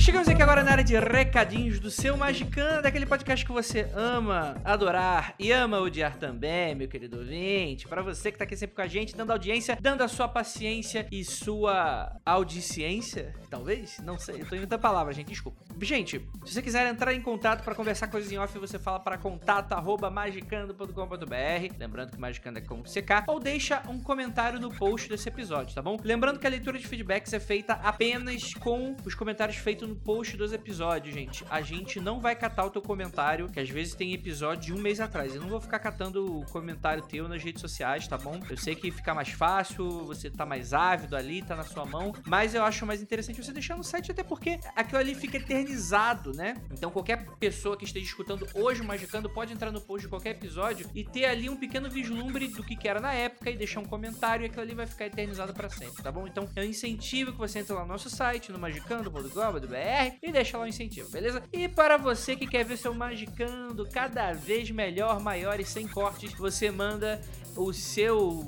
Chegamos aqui agora na área de recadinhos do seu Magicando, daquele podcast que você ama adorar e ama odiar também, meu querido ouvinte. Para você que tá aqui sempre com a gente, dando audiência, dando a sua paciência e sua audiciência, talvez? Não sei, eu tô inventando palavras, gente, desculpa. Gente, se você quiser entrar em contato para conversar coisas em off, você fala para contato@magicando.com.br, lembrando que Magicando é com CK, ou deixa um comentário no post desse episódio, tá bom? Lembrando que a leitura de feedbacks é feita apenas com os comentários feitos no post dos episódios, gente. A gente não vai catar o teu comentário, que às vezes tem episódio de um mês atrás. Eu não vou ficar catando o comentário teu nas redes sociais, tá bom? Eu sei que fica mais fácil, você tá mais ávido ali, tá na sua mão, mas eu acho mais interessante você deixar no site, até porque aquilo ali fica eternizado, né? Então qualquer pessoa que esteja escutando hoje o Magicando pode entrar no post de qualquer episódio e ter ali um pequeno vislumbre do que, era na época e deixar um comentário e aquilo ali vai ficar eternizado para sempre, tá bom? Então eu incentivo que você entre lá no nosso site, no magicando.com.br e deixa lá o incentivo, beleza? E para você que quer ver seu Magicando cada vez melhor, maior e sem cortes, você manda o seu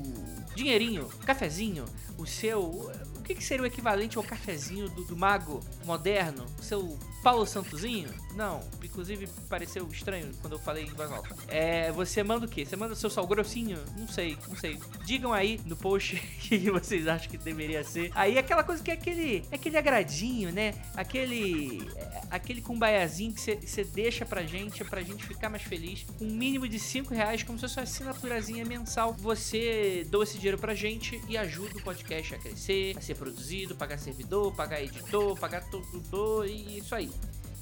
dinheirinho, cafezinho, o seu. O que, que seria o equivalente ao cafezinho do, do mago moderno? O seu Paulo Santozinho? Não, inclusive pareceu estranho quando eu falei em voz alta. É, você manda o quê? Você manda o seu sal grossinho? Não sei, não sei. Digam aí no post que vocês acham que deveria ser. Aí aquela coisa que é aquele, é aquele agradinho, né? Aquele é, aquele cumbaiazinho que você deixa pra gente, pra gente ficar mais feliz. Um mínimo de 5 reais, como se fosse uma assinaturazinha mensal. Você doa esse dinheiro pra gente e ajuda o podcast a crescer, a ser produzido, pagar servidor, pagar editor, pagar tudo e isso aí.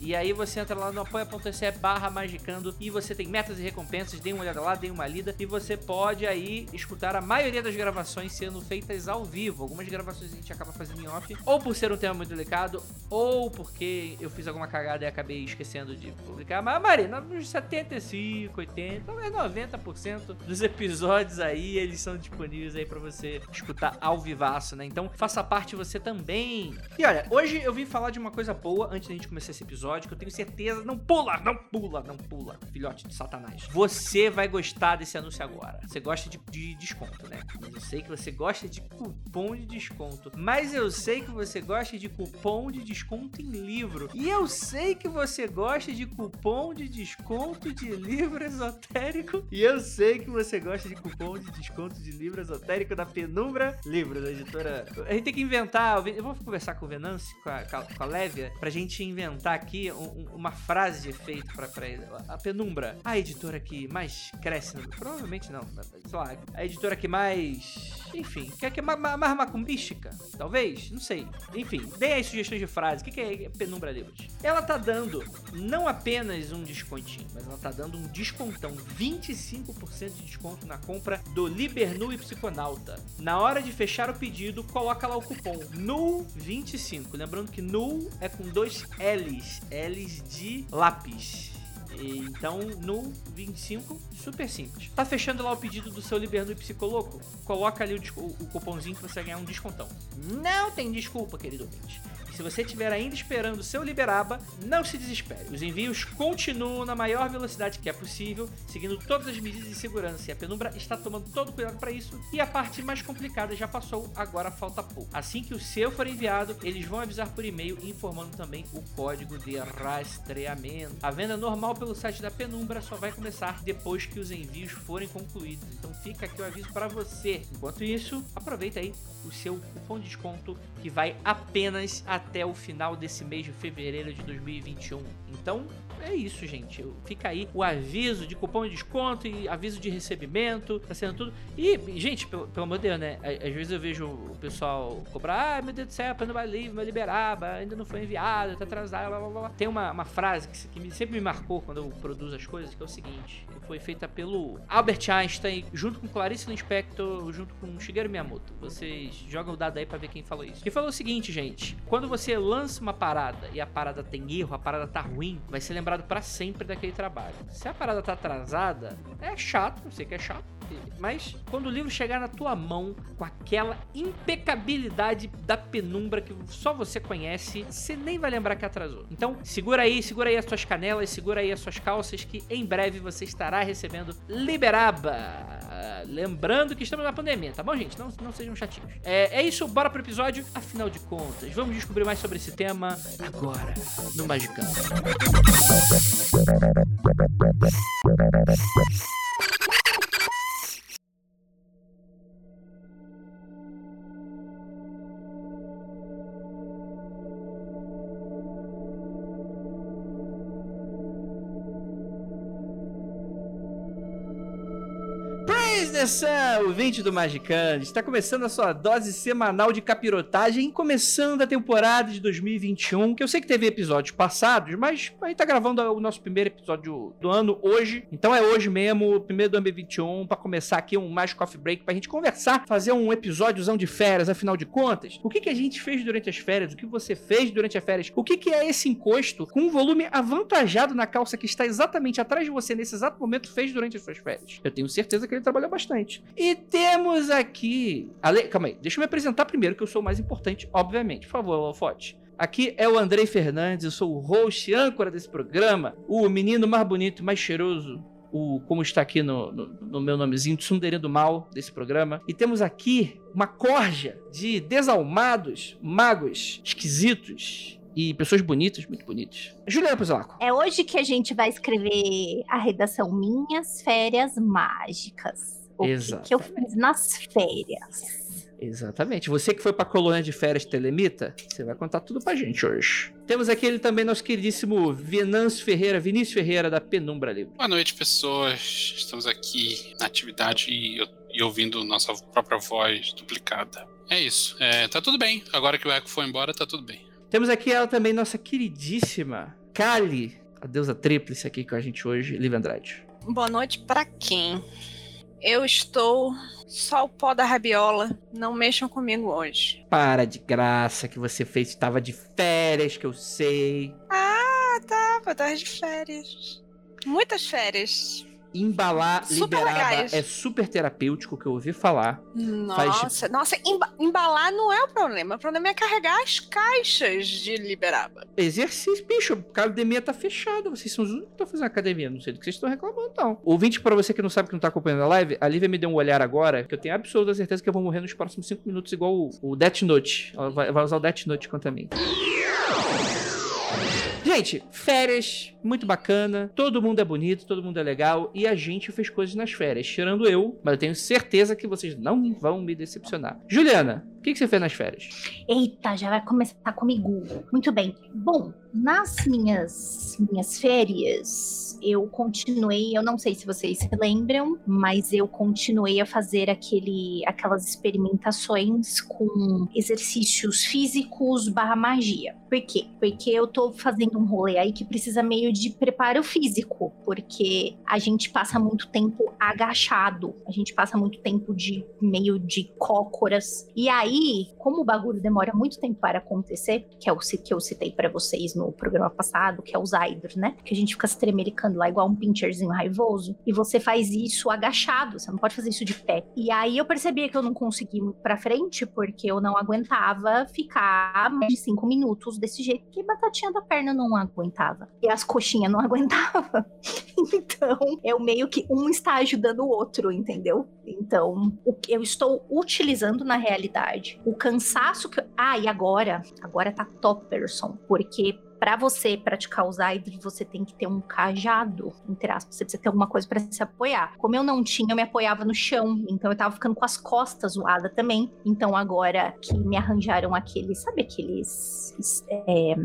E aí você entra lá no apoia.se barra magicando e você tem metas e recompensas, dê uma olhada lá, dê uma lida e você pode aí escutar a maioria das gravações sendo feitas ao vivo. Algumas gravações a gente acaba fazendo em off, ou por ser um tema muito delicado, ou porque eu fiz alguma cagada e acabei esquecendo de publicar. Mas, Marina, uns 75, 80, talvez 90% dos episódios aí, eles são disponíveis aí para você escutar ao vivaço, né? Então faça parte você também. E olha, hoje eu vim falar de uma coisa boa antes da gente começar esse episódio episódio que eu tenho certeza. Não pula, não pula, não pula, filhote de Satanás. Você vai gostar desse anúncio agora. Você gosta de, de desconto, né? Eu sei que você gosta de cupom de desconto. Mas eu sei que você gosta de cupom de desconto em livro. E eu sei que você gosta de cupom de desconto de livro esotérico. E eu sei que você gosta de cupom de desconto de livro esotérico da Penumbra Livros, da editora. A gente tem que inventar. Eu vou conversar com o Venance, com a, com a Lévia, pra gente inventar aqui um, uma frase de efeito pra, pra. A Penumbra, a editora que mais cresce no. Provavelmente não, sei lá. A editora que mais. Enfim, que é, é mais, mais macumbística, talvez? Não sei. Enfim, dê aí sugestões de frase. O que, que é Penumbra Livros? Ela tá dando não apenas um descontinho, mas ela tá dando um descontão 25% de desconto na compra do Libernu e Psiconauta. Na hora de fechar o pedido, coloca lá o cupom NUL25. Lembrando que NUL é com dois L's. L's de lápis. Então, no 25, super simples. Tá fechando lá o pedido do seu Liberno e Psicoloco? Coloca ali o, o, cupomzinho que você vai ganhar um descontão. Não tem desculpa, querido ouvinte. Se você estiver ainda esperando o seu Liberaba, não se desespere. Os envios continuam na maior velocidade que é possível, seguindo todas as medidas de segurança. E a Penumbra está tomando todo o cuidado para isso. E a parte mais complicada já passou, agora falta pouco. Assim que o seu for enviado, eles vão avisar por e-mail, informando também o código de rastreamento. A venda normal pelo site da Penumbra só vai começar depois que os envios forem concluídos. Então fica aqui o aviso para você. Enquanto isso, aproveita aí o seu cupom de desconto que vai apenas até o final desse mês de fevereiro de 2021. Então, é isso, gente. Fica aí o aviso de cupom de desconto e aviso de recebimento, tá sendo tudo. E, gente, pelo, pelo amor de Deus, né? Às vezes eu vejo o pessoal cobrar, ah, meu Deus do céu, não vai livre, meu liberaba, ainda não foi enviado, tá atrasado, blá, blá, blá. Tem uma, uma frase que, que me, sempre me marcou quando eu produzo as coisas, que é o seguinte, que foi feita pelo Albert Einstein, junto com Clarice Lispector, junto com Shigeru Miyamoto. Vocês jogam o dado aí pra ver quem falou isso. Que falou o seguinte, gente, quando você lança uma parada e a parada tem erro, a parada tá ruim, vai ser lembrado para sempre daquele trabalho. Se a parada tá atrasada, é chato, eu sei que é chato, Mas quando o livro chegar na tua mão, com aquela impecabilidade da penumbra que só você conhece, você nem vai lembrar que atrasou. Então, segura aí, segura aí as suas canelas, segura aí as suas calças, que em breve você estará recebendo Liberaba. Lembrando que estamos na pandemia, tá bom, gente? Não, não sejam chatinhos. É, é isso, bora pro episódio. Afinal de contas, vamos descobrir mais sobre esse tema agora, no Magicano. Atenção, ouvinte do Magicante, está começando a sua dose semanal de capirotagem, começando a temporada de 2021, que eu sei que teve episódios passados, mas a gente tá gravando o nosso primeiro episódio do ano hoje, então é hoje mesmo, primeiro do ano 2021, para começar aqui um Magic Coffee Break, pra gente conversar, fazer um episódiozão de férias, afinal de contas, o que que a gente fez durante as férias, o que você fez durante as férias, o que que é esse encosto com um volume avantajado na calça que está exatamente atrás de você nesse exato momento fez durante as suas férias. Eu tenho certeza que ele trabalhou bastante bastante. E temos aqui. Ale... Calma aí, deixa eu me apresentar primeiro, que eu sou o mais importante, obviamente. Por favor, Alfote. Aqui é o Andrei Fernandes, eu sou o host âncora desse programa, o menino mais bonito, mais cheiroso, o, como está aqui no, no, no meu nomezinho, Tsundere do Mal desse programa. E temos aqui uma corja de desalmados, magos, esquisitos, e pessoas bonitas, muito bonitas. Juliana Pozolaco. É hoje que a gente vai escrever a redação Minhas Férias Mágicas o que, que eu fiz nas férias. Exatamente. Você que foi pra colônia de férias Telemita, você vai contar tudo pra gente hoje. Temos aqui ele também, nosso queridíssimo Venâncio Ferreira, Vinícius Ferreira, da Penumbra Livre. Boa noite, pessoas. Estamos aqui na atividade e, e ouvindo nossa própria voz duplicada. É isso. É, tá tudo bem. Agora que o Eco foi embora, tá tudo bem. Temos aqui ela também, nossa queridíssima Kali, a deusa tríplice aqui com a gente hoje, Liv Andrade. Boa noite para quem? Eu estou só o pó da rabiola. Não mexam comigo hoje. Para de graça que você fez. Estava de férias, que eu sei. Ah, tava. Tava de férias. Muitas férias embalar super liberaba legais. é super terapêutico, que eu ouvi falar. Nossa, Faz... nossa, embalar não é o problema. O problema é carregar as caixas de liberaba. Exercício, bicho, a academia tá fechada. Vocês são os únicos que estão fazendo academia. Não sei do que vocês estão reclamando, não. Ouvinte, pra você que não sabe que não tá acompanhando a live, a Lívia me deu um olhar agora, que eu tenho absoluta certeza que eu vou morrer nos próximos 5 minutos, igual o, o Death Note. Ela vai, vai usar o Death Note contra mim. Gente, férias, muito bacana. Todo mundo é bonito, todo mundo é legal. E a gente fez coisas nas férias, tirando eu. Mas eu tenho certeza que vocês não vão me decepcionar. Juliana, o que, que você fez nas férias? Eita, já vai começar comigo. Muito bem. Bom, nas minhas, minhas férias, eu continuei, eu não sei se vocês se lembram, mas eu continuei a fazer aquele, aquelas experimentações com exercícios físicos barra magia. Por quê? Porque eu tô fazendo um rolê aí que precisa meio de preparo físico, porque a gente passa muito tempo agachado, a gente passa muito tempo de meio de cócoras. E aí, como o bagulho demora muito tempo para acontecer, que é o que eu citei para vocês no programa passado, que é o Zydor, né? Que a gente fica se tremericando lá igual um pincherzinho raivoso, e você faz isso agachado, você não pode fazer isso de pé. E aí eu percebi que eu não consegui muito para frente porque eu não aguentava ficar mais de cinco minutos desse jeito que batatinha da perna não aguentava. E as coxinhas não aguentavam. então, eu meio que um está ajudando o outro, entendeu? Então, o que eu estou utilizando na realidade, o cansaço que. Ah, e agora? Agora tá top, person, porque para você praticar o Zaidri, você tem que ter um cajado, entre aspas, você precisa ter alguma coisa para se apoiar. Como eu não tinha, eu me apoiava no chão, então eu tava ficando com as costas zoadas também. Então agora que me arranjaram aqueles, sabe aqueles é,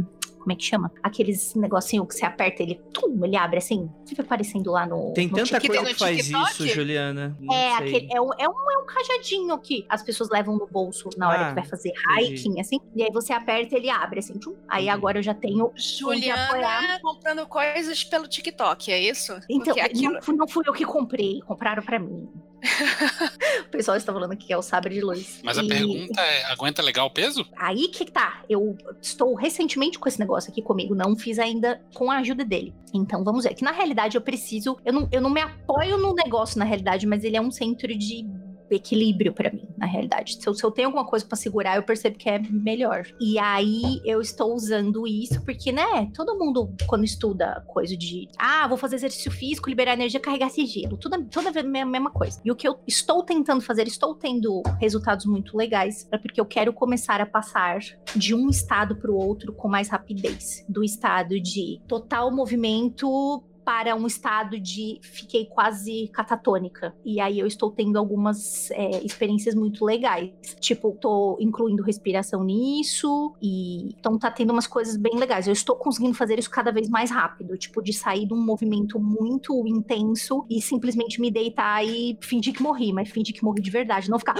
como é que chama? Aqueles negocinho que você aperta, ele, tum, ele abre assim, fica aparecendo lá no. Tem no tanta coisa que faz isso, Juliana. é, aquele, é, um, é, um, é um cajadinho que as pessoas levam no bolso na hora ah, que vai fazer hiking, assim. E aí você aperta ele abre, assim, tchum. Aí entendi. agora eu já tenho. Juliana comprando coisas pelo TikTok, é isso? Então, aquilo... não, não fui eu que comprei, compraram para mim. o pessoal está falando que é o sabre de luz. Mas a E pergunta é: aguenta legal o peso? Aí que tá. Eu estou recentemente com esse negócio aqui comigo. Não fiz ainda com a ajuda dele. Então vamos ver. Que na realidade eu preciso. Eu não, eu não me apoio no negócio, na realidade, mas ele é um centro de equilíbrio pra mim, na realidade. Se eu, se eu tenho alguma coisa pra segurar, eu percebo que é melhor. E aí eu estou usando isso porque, né, todo mundo quando estuda coisa de, ah, vou fazer exercício físico, liberar energia, carregar sigilo, tudo toda a me- mesma coisa. E o que eu estou tentando fazer, estou tendo resultados muito legais, é porque eu quero começar a passar de um estado pro outro com mais rapidez, do estado de total movimento para um estado de fiquei quase catatônica. E aí eu estou tendo algumas é, experiências muito legais. Tipo, tô incluindo respiração nisso. E então tá tendo umas coisas bem legais. Eu estou conseguindo fazer isso cada vez mais rápido. Tipo, de sair de um movimento muito intenso e simplesmente me deitar e fingir que morri, mas fingir que morri de verdade. Não ficar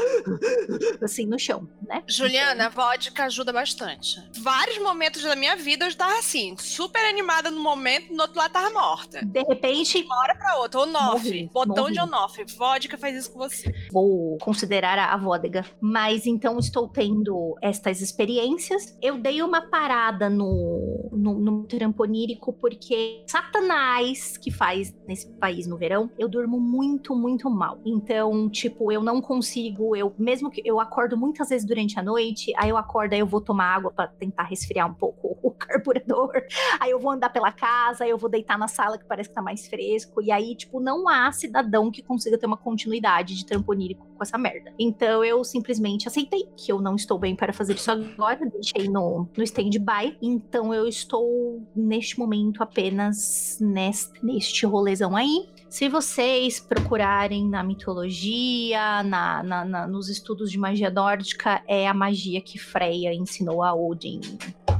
assim no chão, né? Juliana, a vodka ajuda bastante. Vários momentos da minha vida eu estava assim, super animada no momento, no outro lado tava morta. De repente, Uma hora pra outra. Onoff. Botão morri. de onoff. Vodka faz isso com você. vou considerar a, a vodega. Mas então estou tendo estas experiências. Eu dei uma parada no, no, no tramponírico porque Satanás, que faz nesse país no verão, eu durmo muito, muito mal. Então, tipo, eu não consigo, eu mesmo que eu acordo muitas vezes durante a noite, aí eu acordo, aí eu vou tomar água para tentar resfriar um pouco o carburador. Aí eu vou andar pela casa, aí eu vou deitar na sala que parece que tá mais fresco. E aí, tipo, não há cidadão que consiga ter uma continuidade de tramponírico com essa merda. Então eu simplesmente aceitei que eu não estou bem para fazer isso agora, deixei no, no stand-by. Então eu estou, neste momento, apenas neste, neste rolezão aí. Se vocês procurarem na mitologia, na, na- na- nos estudos de magia nórdica, é a magia que Freya ensinou a Odin,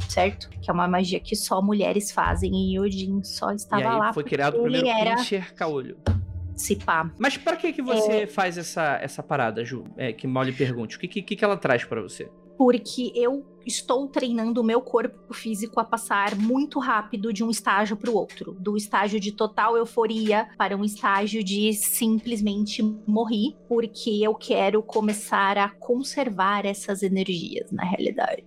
certo? Que é uma magia que só mulheres fazem e Odin só estava e aí lá foi criado o ele primeiro era pincher caolho. se pá. Mas pra que que você faz essa, essa parada, Ju? É, que mal lhe pergunte. O que, que, que ela traz pra você? Porque eu estou treinando o meu corpo físico a passar muito rápido de um estágio para o outro, do estágio de total euforia para um estágio de simplesmente morrer, porque eu quero começar a conservar essas energias na realidade.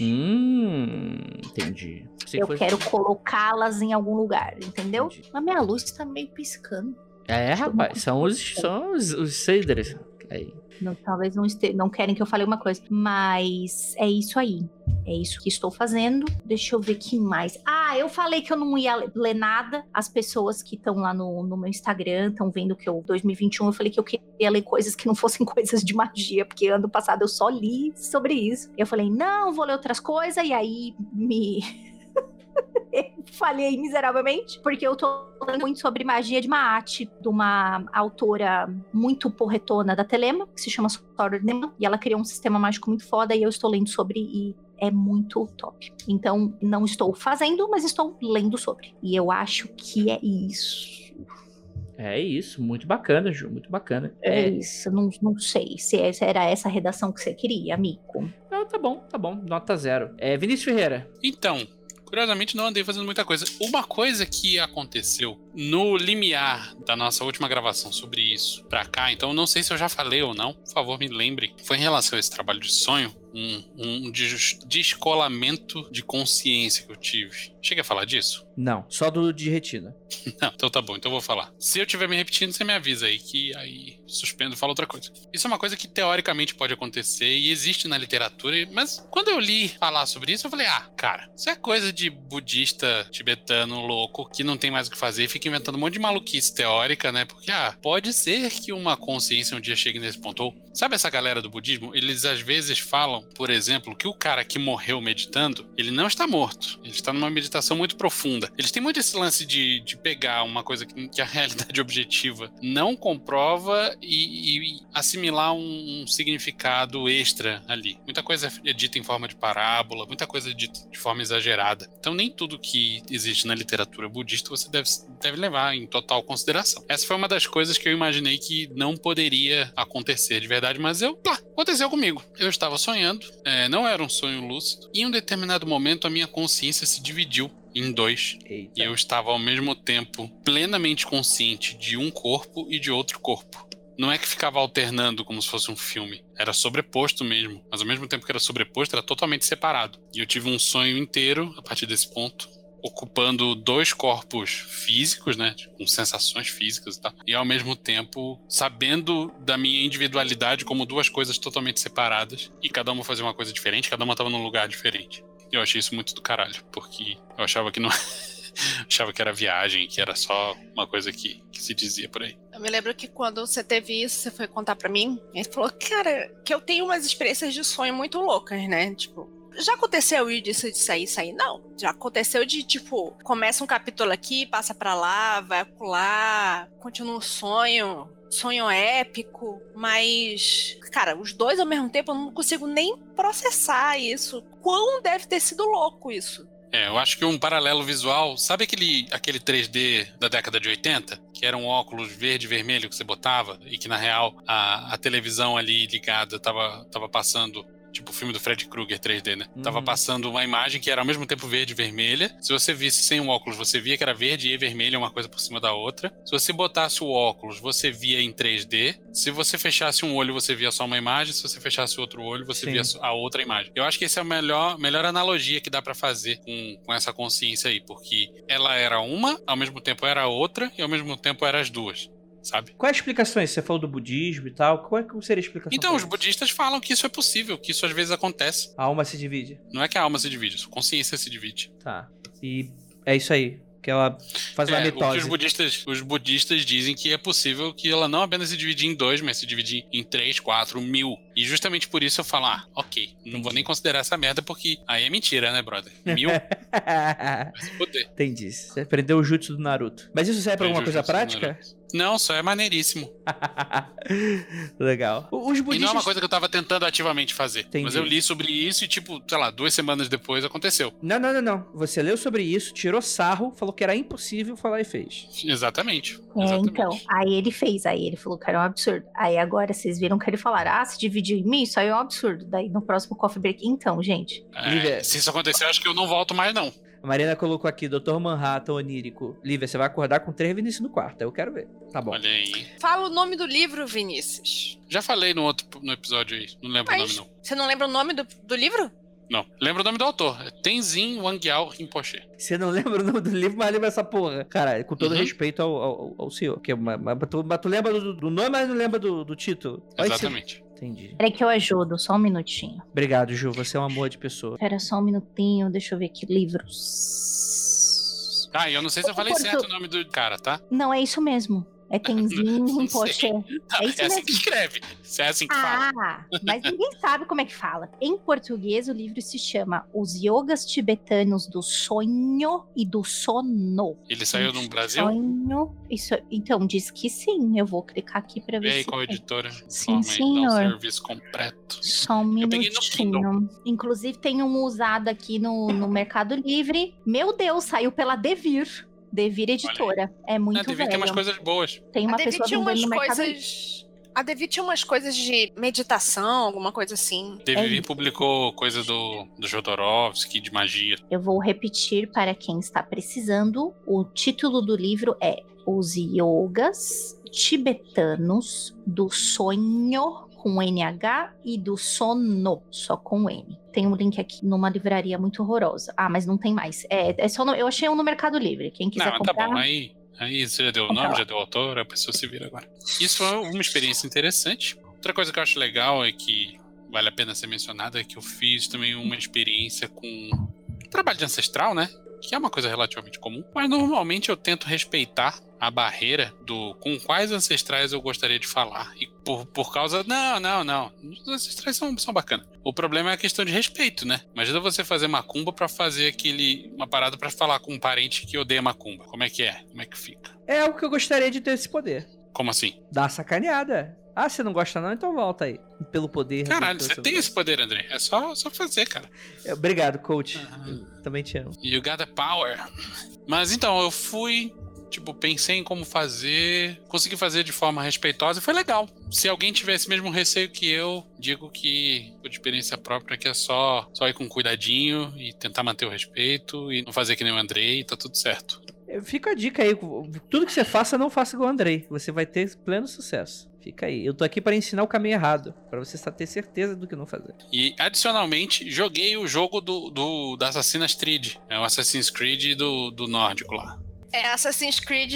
Hum, entendi. Que eu fosse- quero colocá-las em algum lugar, entendeu? Entendi. Mas minha luz tá meio piscando. É, rapaz, são os, são os, os Seiders. Aí. Não, talvez não, este... não querem que eu fale uma coisa. Mas é isso aí. É isso que estou fazendo. Deixa eu ver que mais. Ah, eu falei que eu não ia ler nada. As pessoas que estão lá no, no meu Instagram estão vendo que eu, 2021, eu falei que eu queria ler coisas que não fossem coisas de magia, porque ano passado eu só li sobre isso. Eu falei, não, vou ler outras coisas, e aí me. falhei miseravelmente, porque eu tô lendo muito sobre magia de Maat, de uma autora muito porretona da Telema, que se chama Soror Nema, e ela criou um sistema mágico muito foda, e eu estou lendo sobre, e é muito top. Então, não estou fazendo, mas estou lendo sobre. E eu acho que é isso. É isso, muito bacana, Ju, muito bacana. É, isso, não, não sei se é- era essa redação que você queria, amigo. Não, tá bom, tá bom, nota zero. É, Vinícius Ferreira. Então, curiosamente não andei fazendo muita coisa. Uma coisa que aconteceu no limiar da nossa última gravação sobre isso pra cá, então não sei se eu já falei ou não, por favor me lembre, foi em relação a esse trabalho de sonho, um, um des- descolamento de consciência que eu tive. Cheguei a falar disso? Não, só do de retina. Não, então tá bom, então eu vou falar. Se eu estiver me repetindo, você me avisa aí, que aí suspendo e falo outra coisa. Isso é uma coisa que teoricamente pode acontecer e existe na literatura, mas quando eu li falar sobre isso, eu falei, ah, cara, isso é coisa de budista tibetano louco que não tem mais o que fazer e fica inventando um monte de maluquice teórica, né? Porque, ah, pode ser que uma consciência um dia chegue nesse ponto. Ou, sabe essa galera do budismo? Eles às vezes falam, por exemplo, que o cara que morreu meditando, ele não está morto. Ele está numa meditação muito profunda. Eles têm muito esse lance de, de pegar uma coisa que, que a realidade objetiva não comprova e, e assimilar um, um significado extra ali. Muita coisa é dita em forma de parábola, muita coisa é dita de forma exagerada. Então, nem tudo que existe na literatura budista você deve, deve levar em total consideração. Essa foi uma das coisas que eu imaginei que não poderia acontecer de verdade, mas eu, pá, aconteceu comigo. Eu estava sonhando, é, não era um sonho lúcido, e em um determinado momento a minha consciência se dividiu em dois. Eita. E eu estava ao mesmo tempo plenamente consciente de um corpo e de outro corpo. não é que ficava alternando como se fosse um filme. Era sobreposto mesmo. Mas ao mesmo tempo que era sobreposto, era totalmente separado. E eu tive um sonho inteiro a partir desse ponto. Ocupando dois corpos físicos, né? Com sensações físicas e tal. E ao mesmo tempo sabendo da minha individualidade como duas coisas totalmente separadas. E cada uma fazia uma coisa diferente, cada uma tava num lugar diferente. Eu achei isso muito do caralho, porque eu achava que não. achava que era viagem, que era só uma coisa que, que se dizia por aí. Eu me lembro que quando você teve isso, você foi contar pra mim, ele falou, cara, que eu tenho umas experiências de sonho muito loucas, né? Tipo, já aconteceu disso de sair, sair? Não. Já aconteceu de, tipo, começa um capítulo aqui, passa pra lá, vai pular, continua um sonho, sonho épico, mas, cara, os dois ao mesmo tempo eu não consigo nem processar isso. Quão deve ter sido louco isso? É, eu acho que um paralelo visual, sabe aquele, aquele 3D da década de 80? Que era um óculos verde e vermelho que você botava e que na real a, a televisão ali ligada tava, tava passando Tipo o filme do Fred Krueger 3D, né? Uhum. Tava passando uma imagem que era ao mesmo tempo verde e vermelha. Se você visse sem o óculos, você via que era verde e vermelha, uma coisa por cima da outra. Se você botasse o óculos, você via em 3D. Se você fechasse um olho, você via só uma imagem. Se você fechasse outro olho, você Sim. via a outra imagem. Eu acho que essa é a melhor, melhor analogia que dá para fazer com, com essa consciência aí, porque ela era uma, ao mesmo tempo era outra e ao mesmo tempo era as duas sabe? Quais explicações? Você falou do budismo e tal. Qual é que seria a explicação? Então, os budistas falam que isso é possível, que isso às vezes acontece. A alma se divide. Não é que a alma se divide, a consciência se divide. Tá. E é isso aí que ela faz uma é, mitose. Os budistas, os budistas dizem que é possível que ela não apenas se divide em dois, mas se divide em três, quatro, mil. E justamente por isso eu falo, ah, ok, não Entendi. vou nem considerar essa merda, porque aí é mentira, né, brother? Mil? vai se poder. Entendi. Você aprendeu o jutsu do Naruto. Mas isso serve pra alguma coisa prática? Não, só é maneiríssimo. Legal. Os budistas... E não é uma coisa que eu tava tentando ativamente fazer. Entendi. Mas eu li sobre isso e, tipo, sei lá, duas semanas depois aconteceu. Não, não, não, não. Você leu sobre isso, tirou sarro, falou que era impossível falar e fez. Exatamente. É, Exatamente. então. Aí ele fez, aí ele falou que era um absurdo. Aí agora vocês viram que ele falar, ah, se dividiu em mim, isso aí é um absurdo. Daí no próximo coffee break, então, gente. É, se isso acontecer, acho que eu não volto mais, não. A Marina colocou aqui, Dr. Manhattan onírico. Lívia, você vai acordar com três Vinícius no quarto. Eu quero ver. Tá bom. Olha aí. Fala o nome do livro, Vinícius. Já falei no outro no episódio aí. Não lembro Mas, o nome, não. Você não lembra o nome do, do livro? Não. Lembra o nome do autor. É Tenzin Wangyal Rinpoche. Você não lembra o nome do livro, mas lembra essa porra. Cara, com todo uhum. respeito ao, ao, ao, senhor. Que, mas, mas, tu, mas tu lembra do, do, nome, mas não lembra do, do título. Exatamente. Entendi. Peraí que eu ajudo, só um minutinho. Obrigado, Ju. Você é um amor de pessoa. Espera só um minutinho, deixa eu ver aqui. Livros. Ah, eu não sei se eu falei Porto... certo o nome do cara, tá? Não, é isso mesmo. É Tenzin Rinpoche. É, isso é assim que escreve. É assim que ah, fala. mas ninguém sabe como é que fala. Em português, o livro se chama Os Yogas Tibetanos do Sonho e do Sono. Ele saiu no Brasil? Sonho. Isso, então, diz que sim. Eu vou clicar aqui pra ver. E aí, qual editora? Sim, senhor. serviço completo. Só um minutinho. Inclusive, tem um usado aqui no, no Mercado Livre. Meu Deus, saiu pela Devir. Devir Editora. É muito a Devir velho. tem umas coisas boas. Tem uma a pessoa tinha umas coisas... A Devir tinha umas coisas de meditação, alguma coisa assim. Devir é. publicou coisa do, do Jodorowsky, de magia. Eu vou repetir para quem está precisando. O título do livro é Os Yogas Tibetanos do Sonho com NH e do Sono, só com N. Tem um link aqui numa livraria muito horrorosa. Ah, mas não tem mais. É, é só no, eu achei um no Mercado Livre. Quem quiser não, comprar... tá bom. Aí, aí você já deu o nome, já deu o autor, a pessoa se vira agora. Isso foi uma experiência interessante. Outra coisa que eu acho legal é que vale a pena ser mencionada é que eu fiz também uma experiência com trabalho de ancestral, né? Que é uma coisa relativamente comum, mas normalmente eu tento respeitar a barreira do com quais ancestrais eu gostaria de falar. E por, por causa. Não, não, não. Os ancestrais são, são bacanas. O problema é a questão de respeito, né? Imagina você fazer macumba para fazer aquele. uma parada para falar com um parente que odeia macumba. Como é que é? Como é que fica? É algo que eu gostaria de ter esse poder. Como assim? Dá sacaneada. Ah, você não gosta não? Então volta aí. Pelo poder. Caralho, você tem esse poder, André. É só, só fazer, cara. Obrigado, coach. Também te amo. You got the power. Mas então, eu fui tipo, pensei em como fazer, consegui fazer de forma respeitosa e foi legal. Se alguém tivesse mesmo receio que eu, digo que, por experiência própria, que é só, só ir com cuidadinho e tentar manter o respeito e não fazer que nem o Andrei, tá tudo certo. Fica a dica aí, tudo que você faça, não faça igual o Andrei. Você vai ter pleno sucesso. Fica aí. Eu tô aqui para ensinar o caminho errado, para você ter certeza do que não fazer. E, adicionalmente, joguei o jogo do, do da Assassin's Creed. É o Assassin's Creed do, do nórdico lá. É Assassin's Creed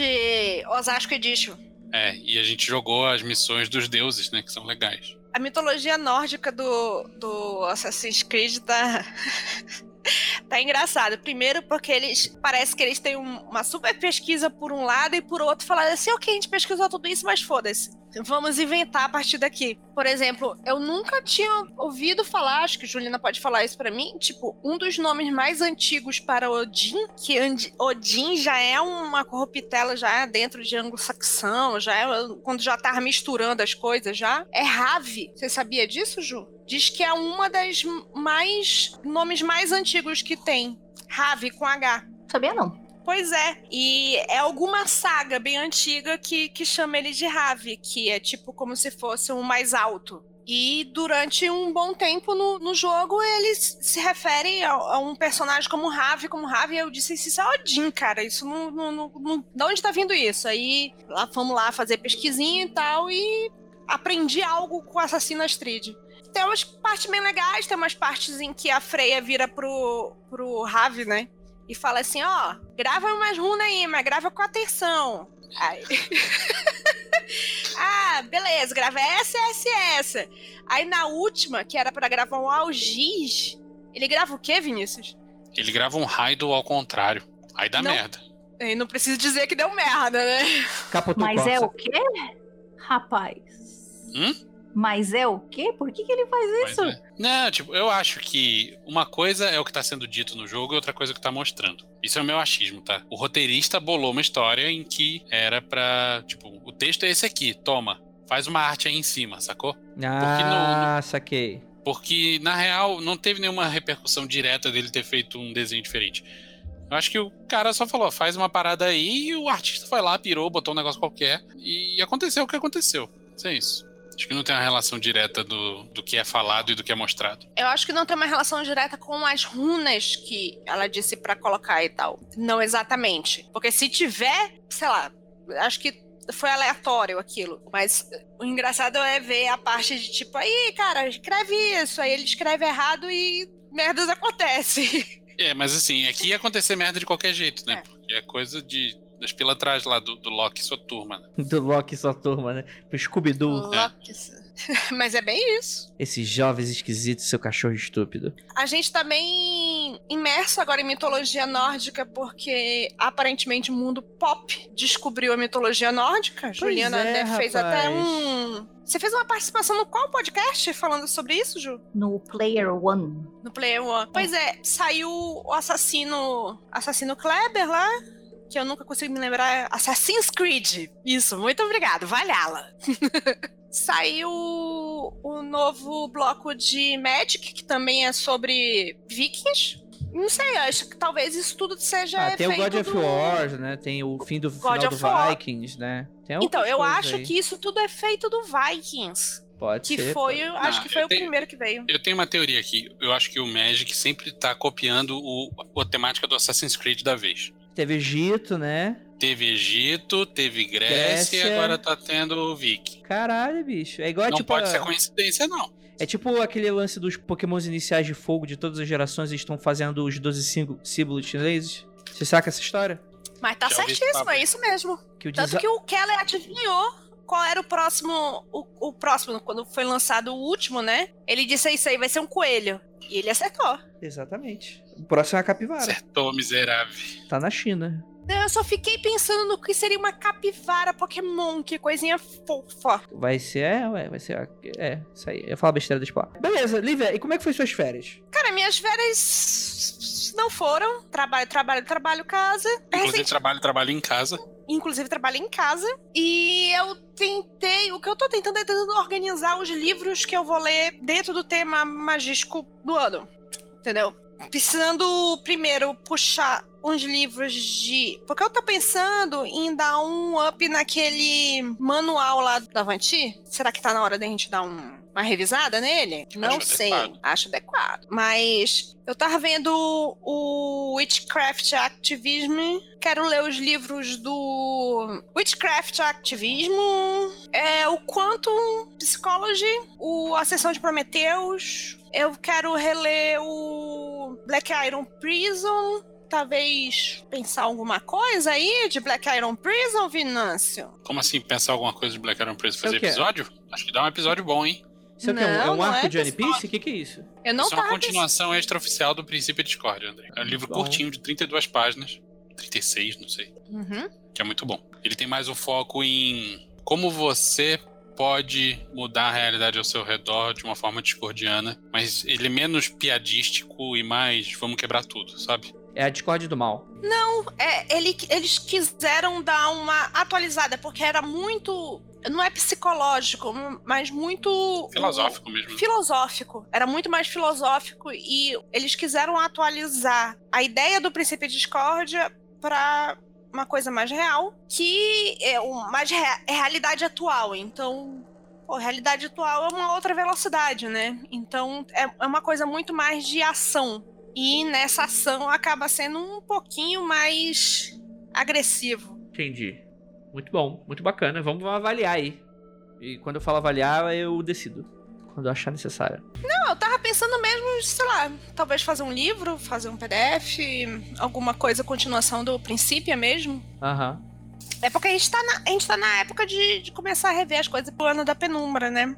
Osasco Edition. É, e a gente jogou as missões dos deuses, né, que são legais. A mitologia nórdica do, do Assassin's Creed tá. tá engraçado. Primeiro, porque eles. Parece que eles têm um- uma super pesquisa por um lado e por outro falaram assim: ok, a gente pesquisou tudo isso, mas foda-se. Vamos inventar a partir daqui. Por exemplo, eu nunca tinha ouvido falar, acho que Juliana pode falar isso pra mim, tipo, um dos nomes mais antigos para Odin, que Odin já é uma corruptela, já é dentro de anglo-saxão, já é quando já tava misturando as coisas já, é Ravi. Você sabia disso, Ju? Diz que é uma das mais nomes mais antigos que tem. Ravi com H. Sabia não. Pois é, e é alguma saga bem antiga que, que chama ele de Ravi, que é tipo como se fosse um mais alto. E durante um bom tempo no, no jogo, eles se referem a, a um personagem como Ravi, como Ravi, eu disse, isso é Odin, cara, isso não, não, não, não... De onde tá vindo isso? Aí, lá, fomos lá fazer pesquisinha e tal, e aprendi algo com Assassin's Creed. Tem umas partes bem legais, tem umas partes em que a Freya vira pro, pro Ravi, né? e fala assim, ó, grava umas runas aí, mas grava com atenção. Aí... ah, beleza, grava essa, essa e essa. Aí na última, que era pra gravar um algiz, ele grava o quê, Vinícius? Ele grava um raio ao contrário. Aí dá Não. merda. Eu não preciso dizer que deu merda, né? Capotou Mas é o quê? Rapaz. Hum? Mas é o quê? Por que, que ele faz isso? é. Não, tipo, eu acho que uma coisa é o que tá sendo dito no jogo e outra coisa é o que tá mostrando. Isso é o meu achismo, tá? O roteirista bolou uma história em que era pra. Tipo, o texto é esse aqui, toma. Faz uma arte aí em cima, sacou? Ah, saquei. Porque, na real, não teve nenhuma repercussão direta dele ter feito um desenho diferente. Eu acho que o cara só falou, faz uma parada aí, e o artista foi lá, pirou, botou um negócio qualquer, e aconteceu o que aconteceu. Isso é isso. Acho que não tem uma relação direta do, do que é falado e do que é mostrado. Eu acho que não tem uma relação direta com as runas que ela disse pra colocar e tal. Não exatamente. Porque se tiver, sei lá, acho que foi aleatório aquilo. Mas o engraçado é ver a parte de tipo, aí, cara, escreve isso. Aí ele escreve errado e merdas acontecem. É, mas assim, aqui ia acontecer merda de qualquer jeito, né? É. Porque é coisa de. Das pilantras lá do, do Loki e sua turma, né? Do Loki e sua turma, né? Pro Scooby-Doo. Mas é bem isso. Esses jovens esquisitos, seu cachorro estúpido. A gente tá bem imerso agora em mitologia nórdica, porque aparentemente o mundo pop descobriu a mitologia nórdica. Juliana é, né, fez rapaz. até um. Você fez uma participação no qual podcast falando sobre isso, Ju? No Player One. No Player One. Pois é, saiu o assassino. Assassino Kleber lá. Que eu nunca consigo me lembrar. Assassin's Creed. Isso, muito obrigado. Valhalla. Saiu o novo bloco de Magic, que também é sobre vikings. Não sei, acho que talvez isso tudo seja Ah, tem o God of do... War, né? Tem o fim do final do of War. Vikings, né? Tem Então, eu acho aí. que isso tudo é feito do Vikings. Pode Que ser. foi, pode. o- acho Não, que foi o tenho- primeiro que veio. Eu tenho uma teoria aqui. Eu acho que o Magic sempre tá copiando o, a temática do Assassin's Creed da vez. Teve Egito, né? Teve Egito, teve Grécia, e Grécia. agora tá tendo o Viking. Caralho, bicho. É igual, não tipo, pode a- ser coincidência, não. É tipo aquele lance dos pokémons iniciais de fogo de todas as gerações e estão fazendo os 12 símbo- símbolos chineses. Você saca essa história? Mas tá Já certíssimo, é isso mesmo. Que o Tanto desa- que o Keller adivinhou qual era o próximo. O, o próximo, quando foi lançado o último, né? Ele disse isso aí, vai ser um coelho. E ele acertou. Exatamente. O próximo é a capivara. Acertou, miserável. Tá na China. Eu só fiquei pensando no que seria uma capivara Pokémon, que coisinha fofa. Vai ser, é, ué, vai ser, é, isso aí. Eu ia falar besteira pra lá. Beleza, Lívia, e como é que foi suas férias? Cara, minhas férias não foram. Trabalho, trabalho, trabalho, casa. Inclusive, Recente- trabalho, trabalho em casa. inclusive trabalho em casa. E eu tentei, o que eu tô tentando é tentando organizar os livros que eu vou ler dentro do tema magístico do ano. Entendeu? Precisando primeiro puxar uns livros de. Porque eu tô pensando em dar um up naquele manual lá da Avanti. Será que tá na hora da gente dar um. uma revisada nele? Não Acho sei. adequado. Acho adequado. Mas eu tava vendo o Witchcraft Activism. Quero ler os livros do Witchcraft Activismo, é, o Quantum Psychology, o A Sessão de Prometheus. Eu quero reler o Black Iron Prison. Talvez pensar alguma coisa aí de Black Iron Prison, Vinâncio? Como assim, pensar alguma coisa de Black Iron Prison fazer episódio? Acho que dá um episódio bom, hein? Isso aqui é um, é um Não, não arco é de One. Piece? O que, que é isso? Eu não Isso é uma continuação extraoficial do Princípio de Discord, André. É um livro Bom. curtinho de 32 páginas. 36, não sei. Uhum. Que é muito bom. Ele tem mais um foco em como você pode mudar a realidade ao seu redor de uma forma discordiana, mas ele é menos piadístico e mais vamos quebrar tudo, sabe? É a Discord do mal. É, ele- eles quiseram dar uma atualizada, porque era muito. Não é psicológico, mas muito. Filosófico mesmo. Filosófico. Era muito mais filosófico e eles quiseram atualizar a ideia do princípio de discórdia para uma coisa mais real, que é mais rea- é realidade atual. Então, pô, realidade atual é uma outra velocidade, né? Então, é, é uma coisa muito mais de ação. E nessa ação acaba sendo um pouquinho mais agressivo. Entendi. Muito bom, muito bacana. Vamos avaliar aí. E quando eu falo avaliar, eu decido. Quando eu achar necessário. Não, eu tava pensando mesmo, sei lá, talvez fazer um livro, fazer um PDF, alguma coisa, continuação do princípio mesmo. Aham. É porque a gente tá na, a gente tá na época de, de começar a rever as coisas pro ano da penumbra, né?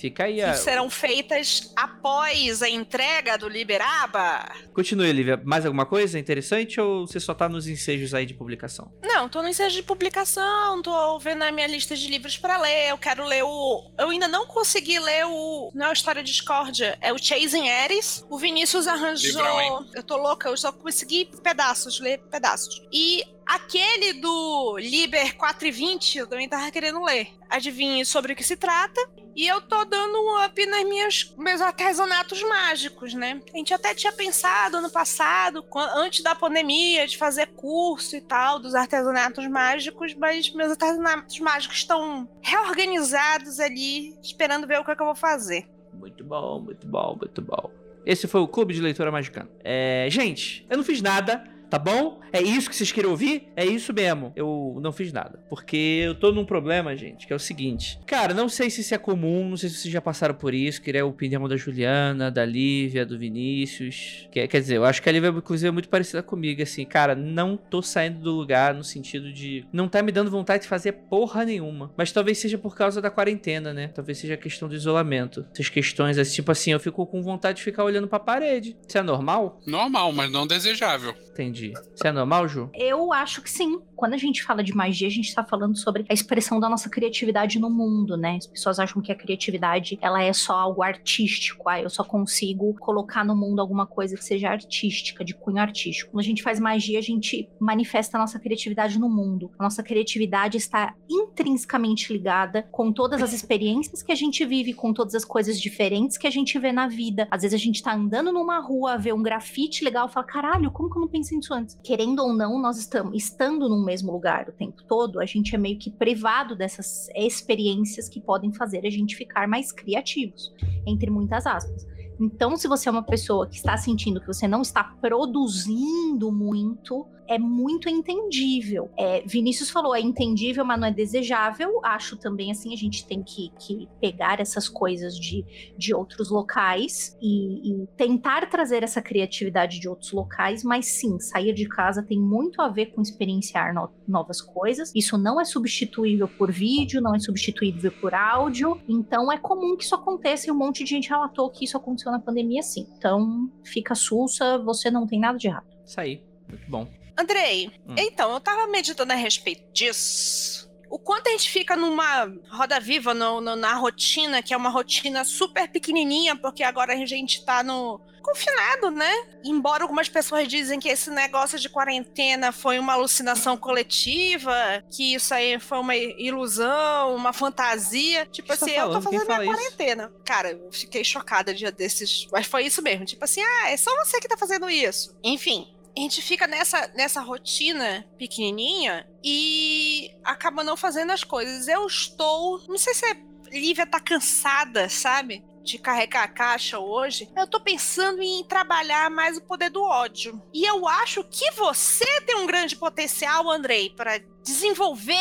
Fica aí Que a. serão feitas após a entrega do Liberaba. Continue, Lívia. Mais alguma coisa interessante ou você só tá nos ensejos aí de publicação? Não, tô no ensejo de publicação, tô vendo a minha lista de livros pra ler. Eu quero ler o. Eu ainda não consegui ler o. Não é a História de Discórdia, é o Chasing Ares. O Vinícius arranjou. Livrão, hein? eu tô louca, eu só consegui pedaços, ler pedaços. E aquele do Liber 4 e 20, eu também tava querendo ler. Adivinhe sobre o que se trata. E eu tô dando um up nas minhas meus artesanatos mágicos, né? A gente até tinha pensado ano passado, antes da pandemia, de fazer curso e tal dos artesanatos mágicos, mas meus artesanatos mágicos estão reorganizados ali, esperando ver o que, é que eu vou fazer. Muito bom, muito bom, muito bom. Esse foi o Clube de Leitura Magicana. É, gente, eu não fiz nada, tá bom? É isso que vocês querem ouvir? É isso mesmo. Eu não fiz nada. Porque eu tô num problema, gente, que é o seguinte. Cara, não sei se isso é comum, não sei se vocês já passaram por isso. Queria a opinião da Juliana, da Lívia, do Vinícius. Que- quer dizer, eu acho que a Lívia, inclusive, é muito parecida comigo. Assim, cara, não tô saindo do lugar no sentido de. Não tá me dando vontade de fazer porra nenhuma. Mas talvez seja por causa da quarentena, né? Talvez seja a questão do isolamento. Essas questões, assim, tipo assim, eu fico com vontade de ficar olhando pra parede. Isso é normal? Normal, mas não desejável. Entendi. Isso é normal, Ju? Eu acho que sim. Quando a gente fala de magia, a gente tá falando sobre a expressão da nossa criatividade no mundo, né? As pessoas acham que a criatividade, ela é só algo artístico. Ah, eu só consigo colocar no mundo alguma coisa que seja artística, de cunho artístico. Quando a gente faz magia, a gente manifesta a nossa criatividade no mundo. A nossa criatividade está intrinsecamente ligada com todas as experiências que a gente vive, com todas as coisas diferentes que a gente vê na vida. Às vezes a gente tá andando numa rua, vê um grafite legal e fala: caralho, como que eu não pensei antes? Querendo ou não, nós estamos estando num mesmo lugar o tempo todo, a gente é meio que privado dessas experiências que podem fazer a gente ficar mais criativos, entre muitas aspas. Então, se você é uma pessoa que está sentindo que você não está produzindo muito, é muito entendível. É, Vinícius falou, é entendível, mas não é desejável. Acho também assim, a gente tem que, que pegar essas coisas de, de outros locais e, e tentar trazer essa criatividade de outros locais, mas sim, sair de casa tem muito a ver com experienciar no- novas coisas. Isso não é substituível por vídeo, não é substituível por áudio. Então é comum que isso aconteça e um monte de gente relatou que isso aconteceu na pandemia, sim. Então fica sussa, você não tem nada de errado. Isso aí. Muito bom. Andrei, Hum. então, eu tava meditando a respeito disso. O quanto a gente fica numa roda viva, no- no- na rotina, que é uma rotina super pequenininha, porque agora a gente tá no confinado, né? Embora algumas pessoas dizem que esse negócio de quarentena foi uma alucinação coletiva, que isso aí foi uma ilusão, uma fantasia. Tipo assim, tá eu tô fazendo minha fala isso? quarentena. Cara, eu fiquei chocada dia desses. Mas foi isso mesmo. Tipo assim, ah, é só você que tá fazendo isso. Enfim. A gente fica nessa, nessa rotina pequenininha e acaba não fazendo as coisas. Eu estou. Não sei se é. Lívia tá cansada, sabe? De carregar a caixa hoje. Eu tô pensando em trabalhar mais o poder do ódio. E eu acho que você tem um grande potencial, Andrei, para desenvolver,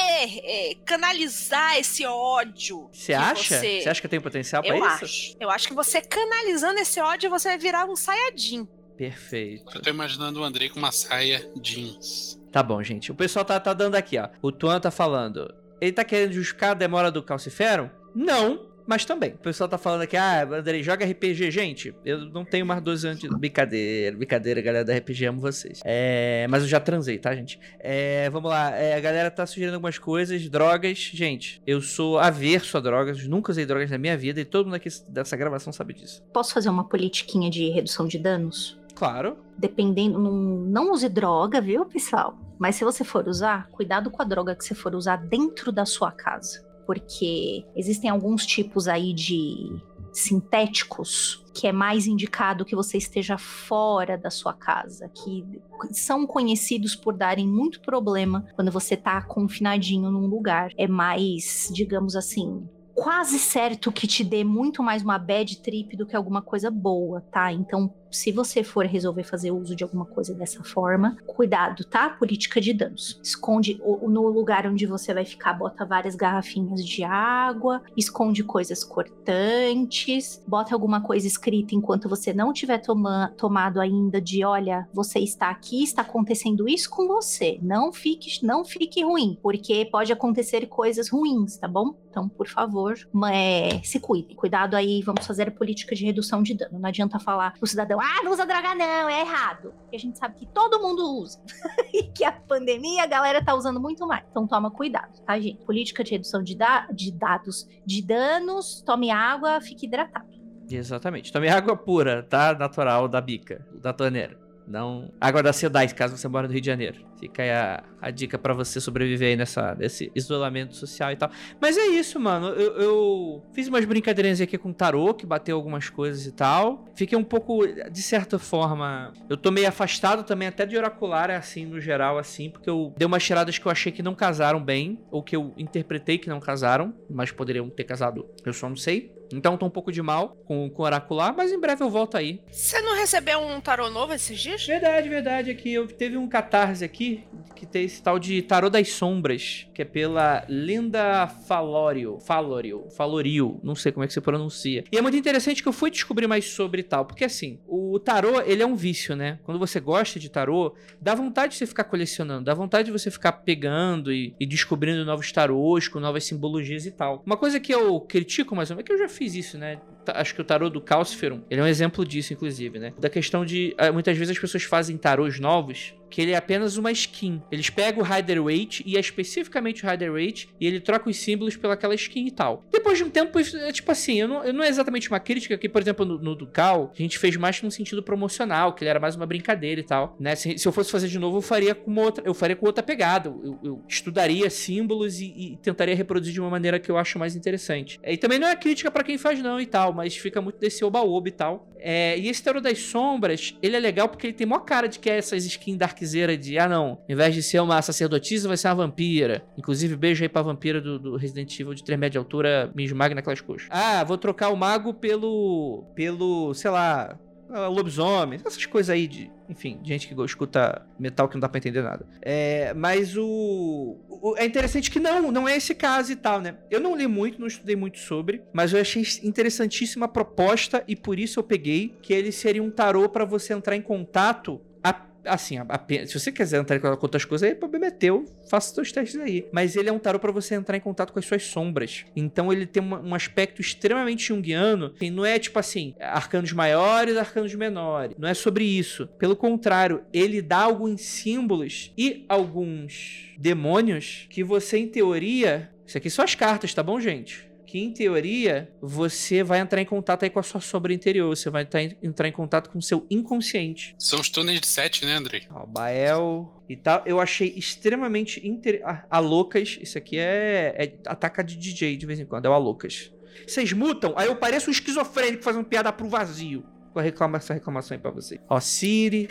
é, canalizar esse ódio. Você acha? Você... acha que eu tenho potencial eu isso? Acho. Eu acho que você canalizando esse ódio, você vai virar um saiyajin. Perfeito. Eu tô imaginando o Andrei com uma saia jeans. Tá bom, gente. O pessoal tá, tá dando aqui, ó. O Tuan tá falando. Ele tá querendo justificar a demora do Calcifero? Não, mas também. O pessoal tá falando aqui, ah, Andrei, joga RPG. Gente, eu não tenho mais 12 anos de. Brincadeira, brincadeira, galera da RPG, amo vocês. É, mas eu já transei, tá, gente? É, vamos lá, é, a galera tá sugerindo algumas coisas, drogas. Gente, eu sou averso a drogas, nunca usei drogas na minha vida e todo mundo aqui dessa gravação sabe disso. Posso fazer uma politiquinha de redução de danos? Claro. Dependendo, não, não use droga, viu, pessoal? Mas se você for usar, cuidado com a droga que você for usar dentro da sua casa porque existem alguns tipos aí de sintéticos que é mais indicado que você esteja fora da sua casa, que são conhecidos por darem muito problema quando você tá confinadinho num lugar. É mais, digamos assim, quase certo que te dê muito mais uma bad trip do que alguma coisa boa, tá? Então, se você for resolver fazer uso de alguma coisa dessa forma, cuidado, tá? Política de danos. Esconde no lugar onde você vai ficar, bota várias garrafinhas de água, esconde coisas cortantes, bota alguma coisa escrita enquanto você não tiver toma, tomado ainda de, olha, você está aqui, está acontecendo isso com você. Não fique, não fique ruim, porque pode acontecer coisas ruins, tá bom? Então, por favor, é, se cuide. Cuidado aí, vamos fazer política de redução de dano. Não adianta falar o cidadão ah, não usa droga não, é errado. Porque a gente sabe que todo mundo usa. e que a pandemia a galera tá usando muito mais. Então toma cuidado, tá, gente? Política de redução de, da de dados de danos, tome água, fique hidratado. Exatamente. Tome água pura, tá? Natural da bica, da torneira. Não. Água da Cedais, caso você mora no Rio de Janeiro. Fica aí a, a dica para você sobreviver aí nessa, nesse isolamento social e tal. Mas é isso, mano. Eu, eu, fiz umas brincadeirinhas aqui com o tarô, que bateu algumas coisas e tal. Fiquei um pouco, de certa forma. Eu tô meio afastado também, até de oracular, assim, no geral, assim, porque eu dei umas tiradas que eu achei que não casaram bem, ou que eu interpretei que não casaram, mas poderiam ter casado, eu só não sei. Então tô um pouco de mal com, com Oracular, mas em breve eu volto aí. Você não recebeu um tarô novo esses dias? Verdade, verdade. Aqui eu teve um catarse aqui que tem esse tal de Tarô das Sombras, que é pela Linda Falorio. Falorio. Falorio. Não sei como é que se pronuncia. E é muito interessante que eu fui descobrir mais sobre tal, porque assim, o tarô, ele é um vício, né? Quando você gosta de tarô, dá vontade de você ficar colecionando, dá vontade de você ficar pegando e, e descobrindo novos tarôs com novas simbologias e tal. Uma coisa que eu critico mais ou menos é que eu já fiz isso, né? Acho que o tarô do Calciferum, ele é um exemplo disso, inclusive, né? Da questão de. Ah, muitas vezes as pessoas fazem tarôs novos que ele é apenas uma skin. Eles pegam o Rider Weight e é especificamente o Rider Weight e ele troca os símbolos pelaquela skin e tal. Depois de um tempo, é tipo assim, eu não, eu não é exatamente uma crítica que, por exemplo, no, no Ducal, a gente fez mais num sentido promocional, que ele era mais uma brincadeira e tal, né? Se, se eu fosse fazer de novo, eu faria com outra, eu faria com outra pegada. Eu, eu estudaria símbolos e, e, tentaria reproduzir de uma maneira que eu acho mais interessante. E também não é crítica para quem faz não e tal, mas fica muito desse oba-oba e tal. É, e esse Tarot das Sombras, ele é legal porque ele tem maior cara de que é essas skins de, ah não, ao invés de ser uma sacerdotisa, vai ser uma vampira. Inclusive, beijo aí pra vampira do, do Resident Evil de 3 metros de altura, me esmague naquelas coxas. Ah, vou trocar o mago pelo, pelo, sei lá, lobisomem, essas coisas aí de, enfim, gente que escuta metal que não dá pra entender nada. É, mas o, o, É interessante que não, não é esse caso e tal, né? Eu não li muito, não estudei muito sobre, mas eu achei interessantíssima a proposta e por isso eu peguei que ele seria um tarô para você entrar em contato assim, apenas, se você quiser entrar em contato com outras coisas, aí o problema é teu, faça seus testes aí. Mas ele é um tarô para você entrar em contato com as suas sombras. Então ele tem uma, um aspecto extremamente junguiano, e não é tipo assim, arcanos maiores, arcanos menores. Não é sobre isso. Pelo contrário, ele dá alguns símbolos e alguns demônios que você, em teoria. Isso aqui são as cartas, tá bom, gente? Que em teoria você vai entrar em contato aí com a sua sombra interior, você vai entrar em contato com o seu inconsciente. São os túneis de sete, né, Andrei? Ó, Bael e tal. Eu achei extremamente inter... a, Loucas, isso aqui é, é ataca de DJ de vez em quando, é o Alocas. Vocês mutam, aí eu pareço um esquizofrênico fazendo piada pro vazio. Vou reclamar essa reclamação aí pra vocês. Ó, Siri.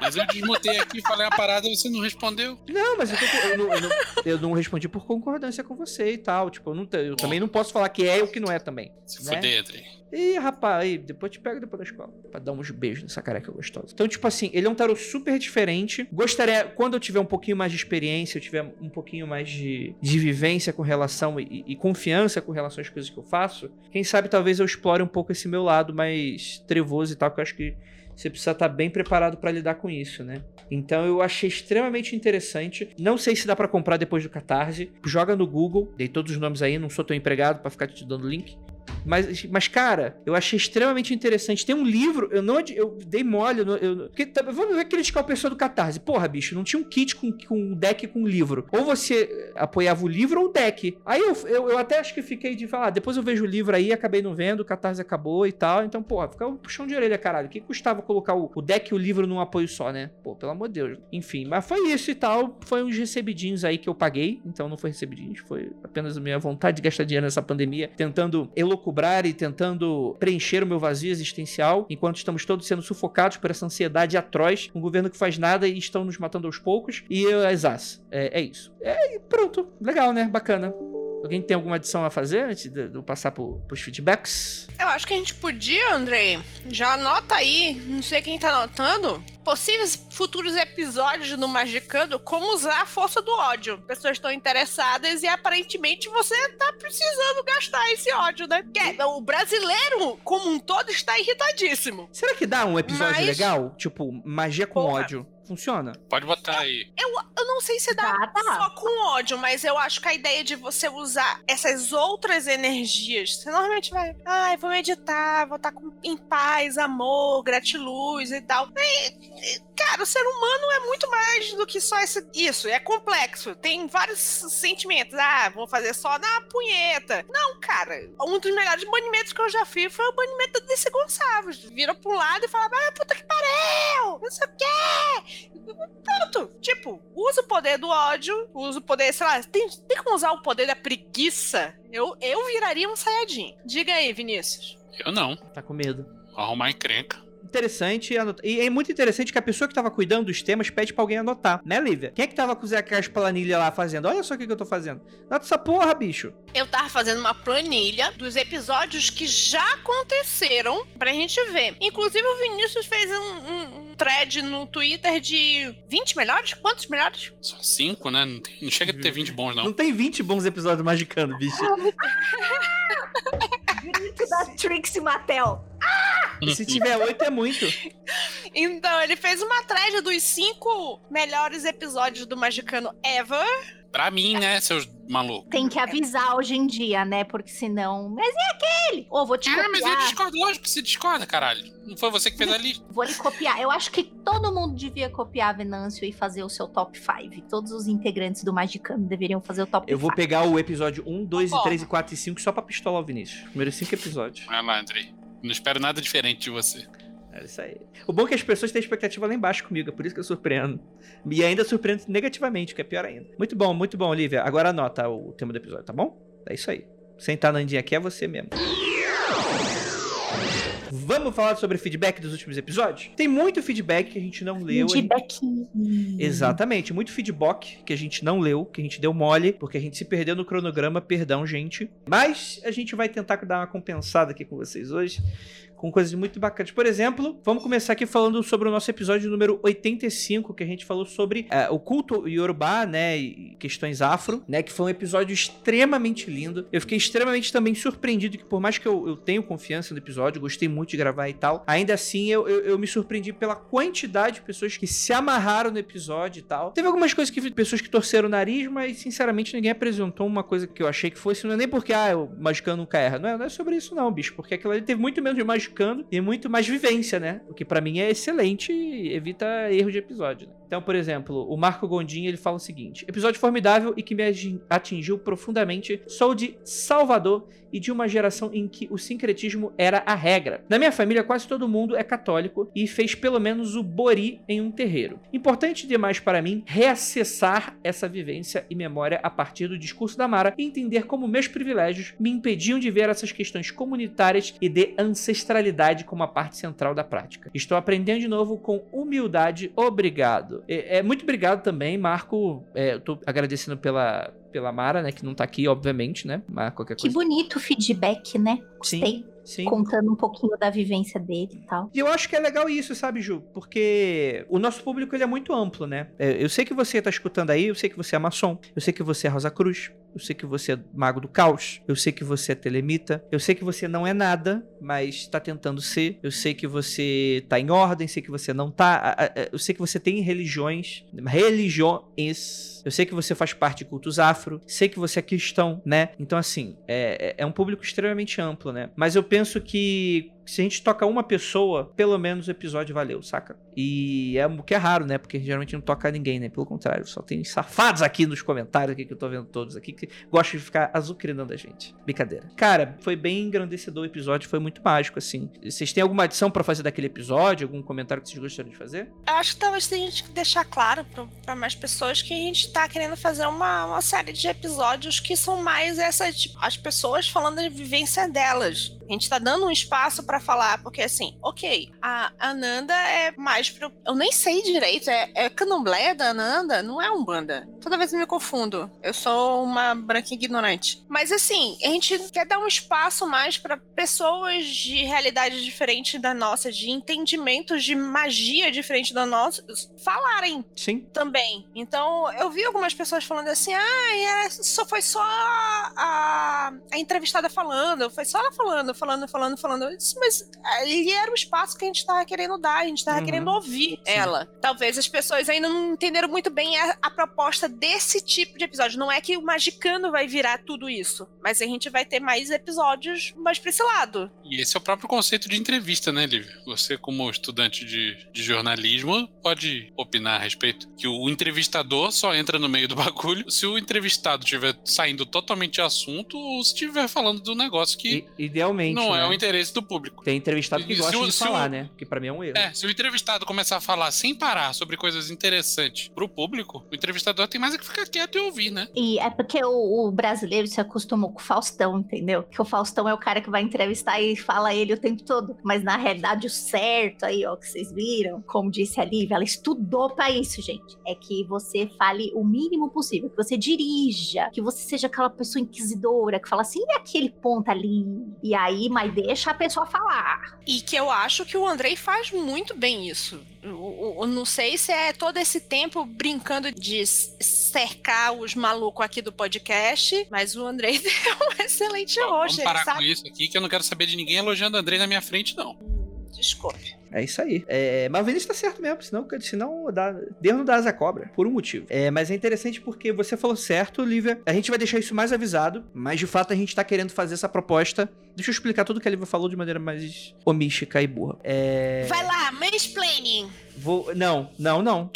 Mas eu desmutei aqui, falei a parada e você não respondeu. Não, mas eu, tô- eu não, eu não- eu não respondi por concordância com você e tal. Tipo, eu, não, eu também não posso falar que é e o que não é também. Se Né? fuder, Andrei. Ih, rapaz, aí, depois te pego depois da escola. Pra dar uns beijos nessa careca gostosa. Então, tipo assim, ele é um tarô super diferente. Gostaria, quando eu tiver um pouquinho mais de experiência, eu tiver um pouquinho mais de, de vivência com relação e, e confiança com relação às coisas que eu faço, quem sabe talvez eu explore um pouco esse meu lado mais trevoso e tal, que eu acho que você precisa estar bem preparado pra lidar com isso, né? Então eu achei extremamente interessante. Não sei se dá pra comprar depois do Catarse. Joga no Google, dei todos os nomes aí, não sou teu empregado pra ficar te dando link. Mas, mas, cara, eu achei extremamente interessante. Tem um livro, eu não eu dei mole, eu, eu, porque, tá- vamos criticar o pessoal do Catarse. Porra, bicho, não tinha um kit com, com um deck com livro. Ou você apoiava o livro ou o deck. Aí eu, eu, eu até acho que fiquei de falar, ah, depois eu vejo o livro aí, acabei não vendo, o Catarse acabou e tal. Então, porra, fica um puxão de orelha, caralho. O que custava colocar o, o deck e o livro num apoio só, né? Pô, pelo amor de Deus. Enfim, mas foi isso e tal. Foi uns recebidinhos aí que eu paguei. Então não foi recebidinhos, foi apenas a minha vontade de gastar dinheiro nessa pandemia, tentando elocubrar e tentando preencher o meu vazio existencial, enquanto estamos todos sendo sufocados por essa ansiedade atroz, um governo que faz nada e estão nos matando aos poucos. E eu, exas. É, é isso. É, pronto. Legal, né? Bacana. Alguém tem alguma adição a fazer antes de, eu passar pro, pros feedbacks? Eu acho que a gente podia, Andrei, já anota aí, não sei quem tá anotando, possíveis futuros episódios do Magicando, como usar a força do ódio. Pessoas estão interessadas e aparentemente você tá precisando gastar esse ódio, né? Porque o brasileiro, como um todo, está irritadíssimo. Será que dá um episódio Mas- legal? Tipo, magia com Porra. ódio. Funciona? Pode botar aí. Eu não sei se dá Dá, dá. só com ódio, mas eu acho que a ideia de você usar essas outras energias, você normalmente vai, ai, vou meditar, vou estar com, em paz, amor, gratiluz e tal. E, e, cara, o ser humano é muito mais do que só esse, isso, é complexo. Tem vários sentimentos. Ah, vou fazer só na punheta. Não, cara, um dos melhores banimentos que eu já fiz foi o banimento da DC Gonçalves. Vira pra um lado e fala, ah, puta que pariu, não sei o quê. Pronto. Tipo, usa o poder do ódio, usa o poder, sei lá, tem, tem como usar o poder da preguiça? Eu, eu viraria um Saiyajin. Diga aí, Vinícius. Eu não. Tá com medo. Vou arrumar encrenca. Interessante. e E é muito interessante que a pessoa que tava cuidando dos temas pede pra alguém anotar, né, Lívia? Quem é que tava com o Zé Caixa planilha lá fazendo? Olha só o que, que eu tô fazendo. Nota essa porra, bicho. Eu tava fazendo uma planilha dos episódios que já aconteceram pra gente ver. Inclusive, o Vinícius fez um- um thread no Twitter de 20 melhores? Quantos melhores? São cinco, né? Não, tem- não chega a ter 20 bons, Não não. tem 20 bons episódios do Magicando, bicho. Grito da Trixie Mattel. E se tiver 8 é muito. Então, ele fez uma thread dos cinco melhores episódios do Magicano ever. Pra mim, né, seus malucos? Tem que avisar hoje em dia, né? Porque senão. Mas é aquele! Ô, vou te Ah, mas eu copiar. discordo, lógico que você discorda, caralho. Não foi você que fez a lista. Vou lhe copiar. Eu acho que todo mundo devia copiar Venâncio e fazer o seu top 5. Todos os integrantes do Magicano deveriam fazer o top Eu vou 5. pegar o episódio 1, 2, e Concordo. 3, e 4 e 5 só pra pistolar o Vinícius. Primeiros 5 episódios. Vai lá, Andrei. Não espero nada diferente de você. É isso aí. O bom é que as pessoas têm expectativa lá embaixo comigo, é por isso que eu surpreendo. E ainda surpreendo negativamente, que é pior ainda. Muito bom, muito bom, Olivia. Agora anota o tema do episódio, tá bom? É isso aí. Sentar na Andinha aqui é você mesmo. Vamos falar sobre feedback dos últimos episódios? Tem muito feedback que a gente não leu. Feedback. Exatamente, muito feedback que a gente não leu, que a gente deu mole, porque a gente se perdeu no cronograma, perdão, gente. Mas a gente vai tentar dar uma compensada aqui com vocês hoje, com coisas muito bacanas. Por exemplo, vamos começar aqui falando sobre o nosso episódio número 85, que a gente falou sobre eh, o culto Yorubá, né, e questões afro, né, que foi um episódio extremamente lindo. Eu fiquei extremamente também surpreendido que por mais que eu, eu tenha confiança no episódio, gostei muito de gravar e tal, ainda assim eu, eu, eu me surpreendi pela quantidade de pessoas que se amarraram no episódio e tal. Teve algumas coisas que pessoas que torceram o nariz, mas sinceramente ninguém apresentou uma coisa que eu achei que fosse, não é nem porque ah, o Magicano nunca erra, não é, não é sobre isso não, bicho, porque aquilo ali teve muito menos de Magicano e muito mais vivência, né? O que pra mim é excelente e evita erro de episódio, né? Então, por exemplo, o Marco Gondim, ele fala o seguinte: episódio formidável e que me atingiu profundamente. Sou de Salvador e de uma geração em que o sincretismo era a regra. Na minha família, quase todo mundo é católico e fez pelo menos o bori em um terreiro. Importante demais para mim reacessar essa vivência e memória a partir do discurso da Mara e entender como meus privilégios me impediam de ver essas questões comunitárias e de ancestralidade como a parte central da prática. Estou aprendendo de novo com humildade. Obrigado. É, é, muito obrigado também, Marco. É, eu tô agradecendo pela, pela Mara, né? Que não tá aqui, obviamente, né? Mas qualquer Que coisa. bonito o feedback, né? Sim, Gostei. sim. Contando um pouquinho da vivência dele e tal. E eu acho que é legal isso, sabe, Ju? Porque o nosso público ele é muito amplo, né? É, Eu sei que você tá escutando aí, eu sei que você é maçom, eu sei que você é Rosa Cruz, eu sei que você é mago do caos, eu sei que você é telemita, eu sei que você não é nada, mas tá tentando ser, eu sei que você tá em ordem, sei que você não tá, a- eu sei que você tem religiões, religiões, eu sei que você faz parte de cultos afro, sei que você é cristão, né? Então, assim, é, é é um público extremamente amplo, né? Mas eu penso que se a gente toca uma pessoa, pelo menos o episódio valeu, saca? E é o que é raro, né? Porque geralmente não toca ninguém, né? Pelo contrário, só tem safados aqui nos comentários aqui que eu tô vendo todos aqui que gostam de ficar azucrinando a gente. Brincadeira. Cara, foi bem engrandecedor o episódio, foi muito mágico, assim. Vocês têm alguma adição pra fazer daquele episódio? Algum comentário que vocês gostariam de fazer? Eu acho que talvez a gente deixar claro para mais pessoas que a gente tá querendo fazer uma, uma série de episódios que são mais essas, tipo, as pessoas falando da vivência delas. A gente tá dando um espaço pra falar, porque assim, ok, a Ananda é mais pro. Eu nem sei direito, é, é candomblé da Ananda? Não é Umbanda. Toda vez eu me confundo. Eu sou uma branca ignorante. Mas assim, a gente quer dar um espaço mais pra pessoas de realidade diferente da nossa, de entendimentos de magia diferente da nossa, falarem Sim. também. Então, eu vi algumas pessoas falando assim: ah, só foi só a, a, a entrevistada falando, foi só ela falando, falando, falando, falando. Eu disse, mas ali era o espaço que a gente tava querendo dar, a gente tava Uhum. querendo ouvir Sim. ela. Talvez as pessoas ainda não entenderam muito bem a, a proposta desse tipo de episódio. Não é que o Magicano vai virar tudo isso, mas a gente vai ter mais episódios mais pra esse lado. E esse é o próprio conceito de entrevista, né, Lívia? Você, como estudante de, de jornalismo, pode opinar a respeito. Que o entrevistador só entra no meio do bagulho se o entrevistado estiver saindo totalmente de assunto ou se estiver falando do negócio que I- idealmente. não é né? o interesse do público. Tem entrevistado que gosta o- de se o- falar, né? Que pra mim é um erro. É, se o entrevistado começar a falar sem parar sobre coisas interessantes pro público, o entrevistador tem mais é que ficar quieto e ouvir, né? E é porque o, o brasileiro se acostumou com o Faustão, entendeu? Que o Faustão é o cara que vai entrevistar e fala ele o tempo todo. Mas na realidade, o certo aí, ó, que vocês viram, como disse a Lívia, ela estudou pra isso, gente. É que você fale o mínimo possível, que você dirija, que você seja aquela pessoa inquisidora que fala assim, e aquele ponto ali? E aí, mas deixa a pessoa falar. E que eu acho que o Andrei faz muito bem isso. Eu, eu- eu não sei se é todo esse tempo brincando de cercar os malucos aqui do podcast, mas o Andrei é um excelente Vamos host, ele parar com sabe? isso aqui, que eu não quero saber de ninguém elogiando o Andrei na minha frente, não. Desculpe. É isso aí. É, mas o Vinícius tá certo mesmo, senão, senão dá, Deus não dá asa cobra, por um motivo. É, mas é interessante porque você falou certo, Lívia. A gente vai deixar isso mais avisado, mas de fato a gente tá querendo fazer essa proposta. Deixa eu explicar tudo que a Lívia falou de maneira mais homística e burra. É. Vai lá, mansplaining. Vou. Não, não, não.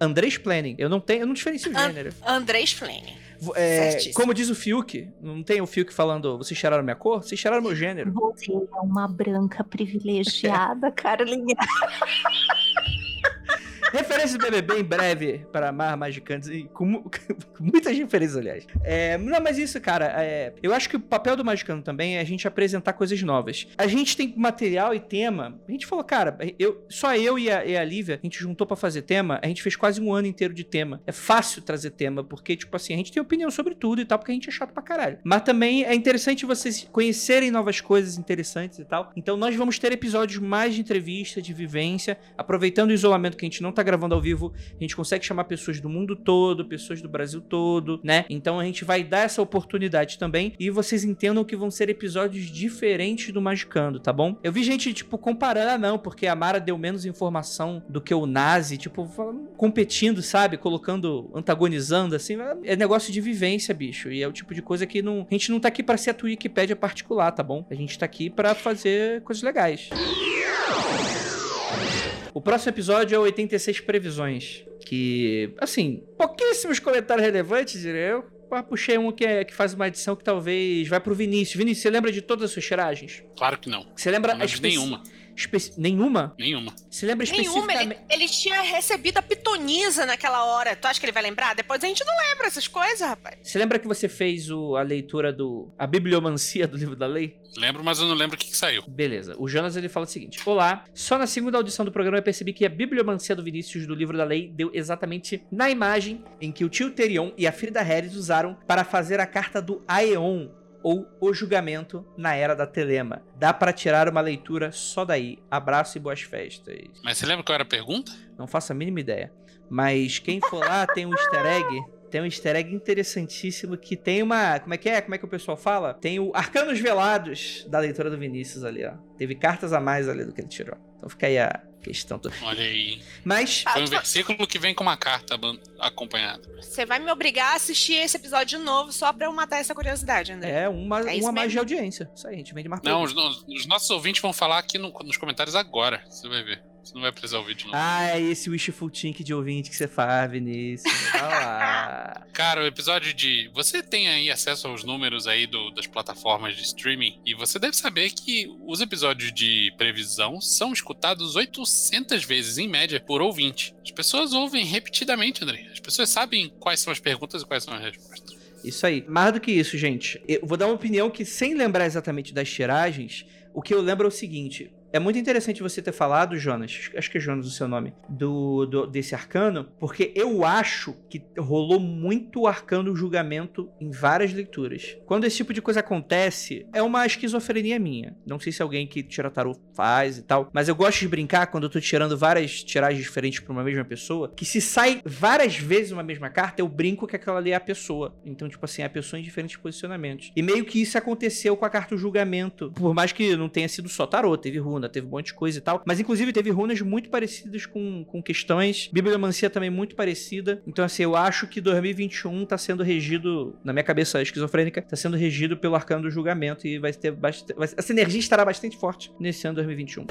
Andrés Planning. Eu não tenho. Eu não diferencio o gênero. Andrei Planning. É, como diz o Fiuk, não tem o Fiuk falando, vocês cheiraram minha cor? Vocês cheiraram meu gênero. Você é uma branca privilegiada, Carolinha. Referências BBB em breve para Mar Magicantes e com, com muitas referências, aliás. É, não, mas isso, cara, é, eu acho que o papel do Magicano também é a gente apresentar coisas novas. A gente tem material e tema. A gente falou, cara, eu, só eu e a, e a Lívia, a gente juntou pra fazer tema, a gente fez quase um ano inteiro de tema. É fácil trazer tema, porque, tipo assim, a gente tem opinião sobre tudo e tal, porque a gente é chato pra caralho. Mas também é interessante vocês conhecerem novas coisas interessantes e tal. Então nós vamos ter episódios mais de entrevista, de vivência, aproveitando o isolamento que a gente não tá gravando ao vivo, a gente consegue chamar pessoas do mundo todo, pessoas do Brasil todo, né? Então a gente vai dar essa oportunidade também e vocês entendam que vão ser episódios diferentes do Magicando, tá bom? Eu vi gente, tipo, comparando, ah, não, porque a Mara deu menos informação do que o Nazi, tipo, competindo, sabe? Colocando, antagonizando, assim. É negócio de vivência, bicho. E é o tipo de coisa que não, a gente não tá aqui pra ser a Wikipédia particular, tá bom? A gente tá aqui pra fazer coisas legais. O próximo episódio é 86 Previsões. Que, assim, pouquíssimos comentários relevantes, diria eu. Mas puxei um que, é, que faz uma edição que talvez vai pro Vinícius. Vinícius, você lembra de todas as suas tiragens? Claro que não. Você lembra Não especi- nenhuma. Especi- Nenhuma? Nenhuma. Você lembra Nenhuma, especificamente... ele, ele tinha recebido a pitonisa naquela hora. Tu acha que ele vai lembrar? Depois a gente não lembra essas coisas, rapaz. Você lembra que você fez o- a leitura do... A bibliomancia do livro da lei? Lembro, mas eu não lembro o que, que saiu. Beleza. O Jonas ele fala o seguinte: Olá, só na segunda audição do programa eu percebi que a bibliomancia do Vinícius do livro da lei deu exatamente na imagem em que o tio Terion e a Frida Harris usaram para fazer a carta do Aeon, ou o julgamento na era da Telema. Dá para tirar uma leitura só daí. Abraço e boas festas. Mas você lembra qual era a pergunta? Não faço a mínima ideia. Mas quem for lá tem um easter egg. Tem um easter egg interessantíssimo que tem uma. Como é que é? Como é que o pessoal fala? Tem o Arcanos Velados da leitura do Vinícius ali, ó. Teve cartas a mais ali do que ele tirou. Então fica aí a questão toda. Olha aí. Mas. Foi um versículo que vem com uma carta acompanhada. Você vai me obrigar a assistir esse episódio de novo só pra eu matar essa curiosidade, André. É uma, É uma mais de audiência. Isso aí, a gente vende mais Não, produto. os, os nossos ouvintes vão falar aqui no- nos comentários agora. Você vai ver. Você não vai precisar ouvir de novo. Ah, é esse wishful think de ouvinte que você faz, Vinícius. Cara, o episódio de. Você tem aí acesso aos números aí do- das plataformas de streaming e você deve saber que os episódios de previsão são escutados 800 vezes em média por ouvinte. As pessoas ouvem repetidamente, André. As pessoas sabem quais são as perguntas e quais são as respostas. Isso aí. Mais do que isso, gente. Eu vou dar uma opinião que, sem lembrar exatamente das tiragens, o que eu lembro é o seguinte. É muito interessante você ter falado, Jonas, acho que é Jonas o seu nome, do, do- desse arcano, porque eu acho que rolou muito arcano julgamento em várias leituras. Quando esse tipo de coisa acontece, é uma esquizofrenia minha. Não sei se alguém que tira tarô faz e tal, mas eu gosto de brincar quando eu tô tirando várias tiragens diferentes pra uma mesma pessoa, que se sai várias vezes uma mesma carta, eu brinco que aquela ali é a pessoa. Então, tipo assim, é a pessoa em diferentes posicionamentos. E meio que isso aconteceu com a carta julgamento. Por mais que não tenha sido só tarô, teve runa, teve um monte de coisa e tal. Mas, inclusive, teve runas muito parecidas com, com questões. Bibliomancia também muito parecida. Então, assim, eu acho que 2021 tá sendo regido, na minha cabeça esquizofrênica, tá sendo regido pelo arcano do julgamento. E vai ter bastante. Essa energia estará bastante forte nesse ano 2021.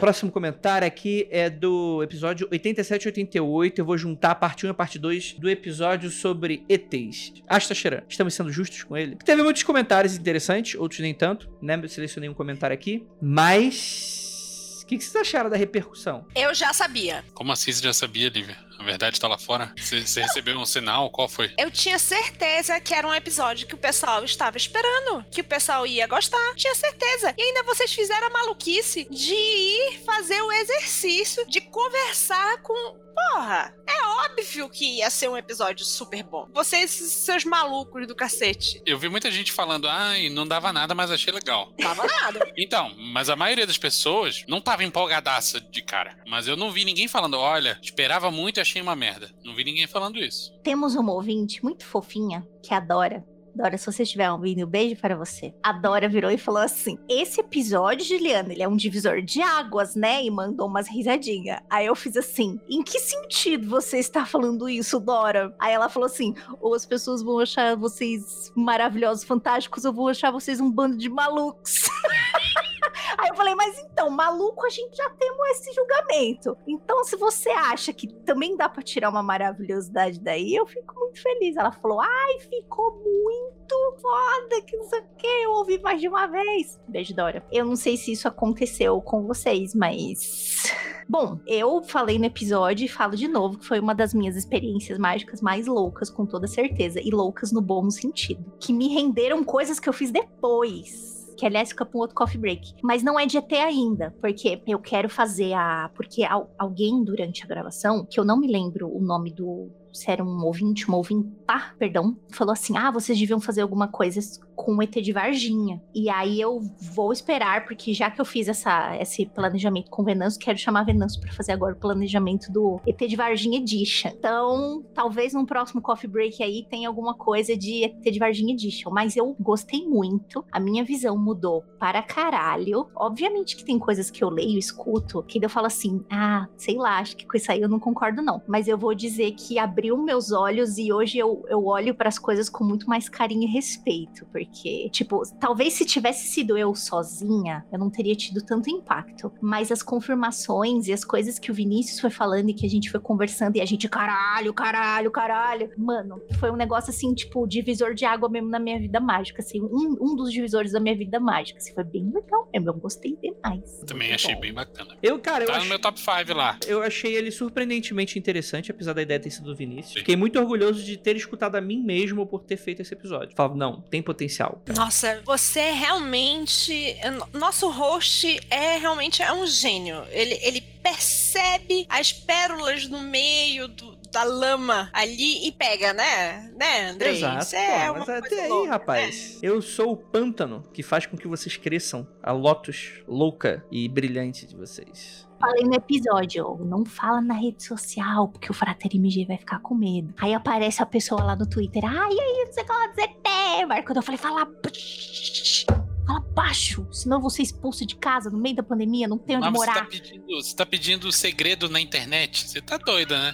Próximo comentário aqui é do episódio 87 e 88. Eu vou juntar a parte 1 e a parte 2 do episódio sobre ETs. Asta Cheran, estamos sendo justos com ele. Teve muitos comentários interessantes, outros nem tanto, né? Eu selecionei um comentário aqui. Mas. O que, que vocês acharam da repercussão? Eu já sabia. Como assim você já sabia, Lívia? A verdade tá lá fora? Você, você recebeu um sinal? Qual foi? Eu tinha certeza que era um episódio que o pessoal estava esperando, que o pessoal ia gostar. Tinha certeza. E ainda vocês fizeram a maluquice de ir fazer o exercício de conversar com. Porra, é óbvio que ia ser um episódio super bom. Vocês, seus malucos do cacete. Eu vi muita gente falando, ai, não dava nada, mas achei legal. Tava nada. Então, mas a maioria das pessoas não tava empolgadaça de cara. Mas eu não vi ninguém falando, olha, esperava muito e achei uma merda. Não vi ninguém falando isso. Temos uma ouvinte muito fofinha que adora. Dora, se você estiver ouvindo, um beijo para você. A Dora virou e falou assim: Esse episódio, Juliana, ele é um divisor de águas, né? E mandou umas risadinhas. Aí eu fiz assim: Em que sentido você está falando isso, Dora? Aí ela falou assim: Ou as pessoas vão achar vocês maravilhosos, fantásticos, ou vão achar vocês um bando de malucos. Aí eu falei, mas então, maluco, a gente já temos esse julgamento. Então, se você acha que também dá pra tirar uma maravilhosidade daí, eu fico muito feliz. Ela falou, ai, ficou muito foda, que não sei o que, eu ouvi mais de uma vez. Beijo, Dora. Eu não sei se isso aconteceu com vocês, mas. Bom, eu falei no episódio e falo de novo que foi uma das minhas experiências mágicas mais loucas, com toda certeza. E loucas no bom sentido. Que me renderam coisas que eu fiz depois que aliás fica para um outro coffee break. Mas não é de ET ainda, porque eu quero fazer a. Porque al- alguém durante a gravação, que eu não me lembro o nome do. Se era um ouvinte, uma ouvinta, perdão, falou assim: ah, vocês deviam fazer alguma coisa com o ET de Varginha. E aí eu vou esperar, porque já que eu fiz essa, esse planejamento com Venâncio, quero chamar Venâncio para fazer agora o planejamento do ET de Varginha Edition. Então, talvez num próximo coffee break aí tenha alguma coisa de ET de Varginha Edition. Mas eu gostei muito, a minha visão mudou para caralho. Obviamente que tem coisas que eu leio, escuto, que eu falo assim, ah, sei lá, acho que com isso aí eu não concordo não. Mas eu vou dizer que abriu abriu meus olhos e hoje eu, eu olho para as coisas com muito mais carinho e respeito, porque, tipo, talvez se tivesse sido eu sozinha, eu não teria tido tanto impacto. Mas as confirmações e as coisas que o Vinícius foi falando e que a gente foi conversando e a gente, caralho, caralho, caralho. Mano, foi um negócio assim, tipo, divisor de água mesmo na minha vida mágica, assim, um, um dos divisores da minha vida mágica. Assim, foi bem legal mesmo, eu gostei demais. Também Muito achei bom. bem bacana. Eu, cara, eu Tá no meu top 5 lá. eu achei ele surpreendentemente interessante, apesar da ideia ter sido do Vinícius. Sim. Fiquei muito orgulhoso de ter escutado a mim mesmo por ter feito esse episódio. Falava, não, tem potencial. Nossa, você realmente. Nosso host é realmente é um gênio. Ele, ele percebe as pérolas no meio do- da lama ali e pega, né? Né, Andrei? Exato. Isso é Pô, uma mas coisa até aí, louca, né? rapaz. Eu sou o pântano que faz com que vocês cresçam. A Lotus louca e brilhante de vocês. Falei no episódio, não fala na rede social, porque o Frater MG vai ficar com medo. Aí aparece a pessoa lá no Twitter, ai, aí, não sei o que lá, ZT. Quando eu falei, fala baixo, fala baixo, senão eu vou ser expulso de casa no meio da pandemia, não tenho onde Mas você morar. tá, pedindo, você tá pedindo segredo na internet? Você tá doida, né?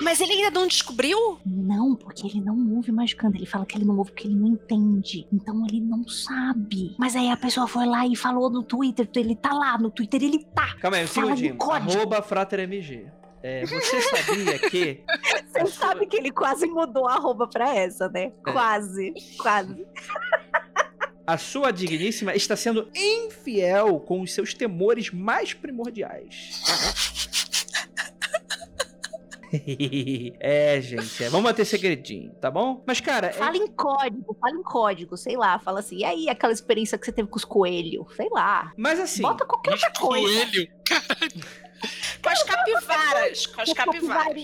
Mas ele ainda não descobriu? Não, porque ele não ouve magicando. Ele fala que ele não ouve porque ele não entende. Então ele não sabe. Mas aí a pessoa foi lá e falou no Twitter. Ele tá lá, no Twitter ele tá. Calma aí, um segundinho. Arroba FraterMG. É, você sabia que. Você sua- sabe que ele quase mudou a arroba pra essa, né? É. Quase, quase. A sua digníssima está sendo infiel com os seus temores mais primordiais. é, gente, é, vamos manter segredinho, tá bom? Mas, cara, é- Fala em código, fala em código, sei lá. Fala assim, e aí aquela experiência que você teve com os coelhos? Sei lá. mas assim, Bota qualquer outra coisa. Coelho. Com as capivaras. Com as Com capivaras.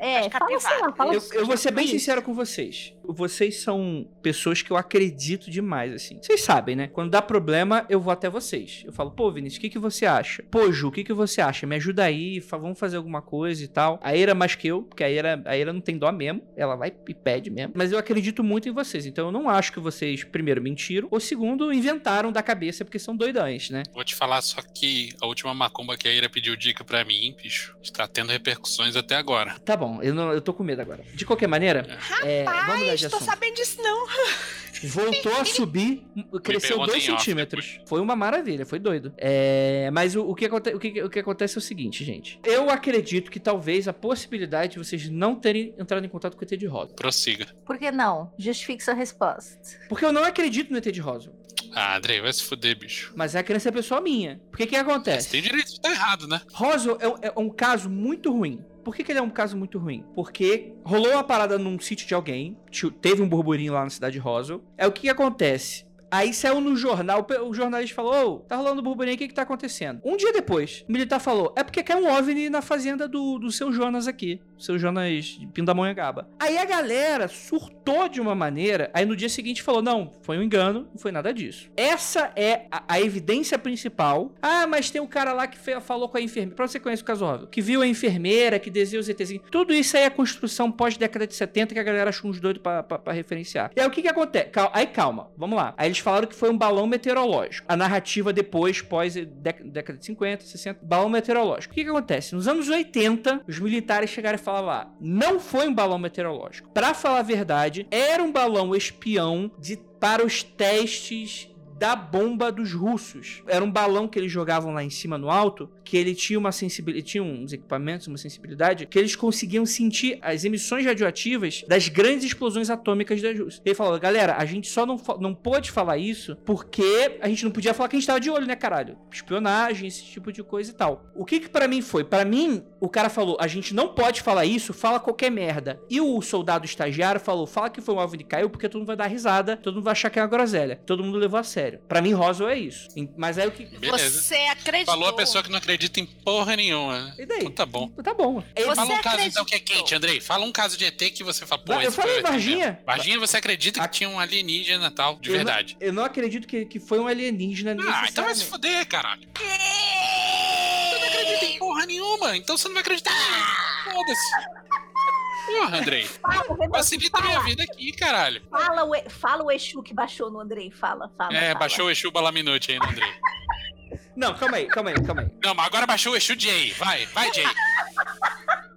É, fala, sei lá, capivaras. fala eu, eu vou ser bem sincero com vocês. Vocês são pessoas que eu acredito demais, assim. Vocês sabem, né? Quando dá problema, eu vou até vocês. Eu falo, pô, Vinícius, o que, que você acha? Pô, Ju, o que, que você acha? Me ajuda aí, vamos fazer alguma coisa e tal. A Eira mais que eu, porque a Eira, a Eira não tem dó mesmo. Ela vai e pede mesmo. Mas eu acredito muito em vocês. Então eu não acho que vocês, primeiro, mentiram. Ou segundo, inventaram da cabeça porque são doidões, né? Vou te falar só que a última macumba que a Ira pediu dica pra mim, bicho, está tendo repercussões até agora. Tá bom, eu, não, eu tô com medo agora. De qualquer maneira, é, vamos mudar de Rapaz, tô sabendo disso não. Voltou a subir, cresceu perguntem 2 em off centímetros. Foi uma maravilha, foi doido. É, mas o, o que aconte- o, que, o que acontece é o seguinte, gente. Eu acredito que talvez a possibilidade de vocês não terem entrado em contato com o ET de Rosa. Prossiga. Por que não? Justifique sua resposta. Porque eu não acredito no ET de Rosa. Ah, Andrei, vai se fuder, bicho. Mas a crença é pessoa minha. Porque o que Você acontece? tem direito de estar errado, né? Roswell é, é um caso muito ruim. Por que, que ele é um caso muito ruim? Porque rolou uma parada num sítio de alguém, teve um burburinho lá na cidade de Roswell. É o que, que acontece? Aí saiu no jornal, o jornalista falou: Ô, tá rolando burburinho, o que que tá acontecendo? Um dia depois, o militar falou: É porque caiu um OVNI na fazenda do, do seu Jonas aqui. Seu Jonas Pindamonhangaba. Aí a galera surtou de uma maneira, aí no dia seguinte falou: Não, foi um engano, não foi nada disso. Essa é a, a evidência principal. Ah, mas tem um cara lá que fe- falou com a enfermeira. Pra você conhece o caso óbvio. Que viu a enfermeira, que desenhou os ETzinhos. Tudo isso aí é construção pós-década de 70 que a galera achou uns doidos pra, pra- pra referenciar. E aí o que que acontece? Cal- aí calma, vamos lá. Aí eles falaram que foi um balão meteorológico. A narrativa depois, pós década de 50, 60, balão meteorológico. O que que acontece? Nos anos 80, os militares chegaram e falaram lá, não foi um balão meteorológico. Pra falar a verdade, era um balão espião de para os testes da bomba dos russos. Era um balão que eles jogavam lá em cima no alto, que ele tinha uma sensibilidade, tinha uns equipamentos, uma sensibilidade, que eles conseguiam sentir as emissões radioativas das grandes explosões atômicas da Rússia. Ele falou, galera, a gente só não, não pôde falar isso porque a gente não podia falar que a gente tava de olho, né, caralho? Espionagem, esse tipo de coisa e tal. O que que pra mim foi? Pra mim, o cara falou, a gente não pode falar isso, fala qualquer merda. E o soldado estagiário falou, fala que foi um alvo que caiu porque todo mundo vai dar risada, todo mundo vai achar que é uma groselha. Todo mundo levou a sério. Pra mim, Roswell é isso. Mas aí o que... Beleza. Você acreditou. Falou a pessoa que não acredita em porra nenhuma. E daí? Então tá bom. Tá bom. Você Fala um caso então que é quente, Andrei. Fala um caso de ET que você fala, pô, Não, eu falei. Varginha. Varginha, você acredita A- que tinha um alienígena tal, de eu não- verdade. Eu não acredito que, que foi um alienígena Ah, então vai se fuder, caralho. Você não acredita em porra nenhuma, então você não vai acreditar. Foda-se. Porra, Andrei. Fala, Facilita minha vida aqui, caralho. fala, o, E- fala o Exu que baixou no Andrei. Fala, fala. É, fala. baixou o Exu Balaminute aí no Andrei. Não, calma aí, calma aí, calma aí. Não, mas agora baixou o Exu Jay. Vai, vai, Jay.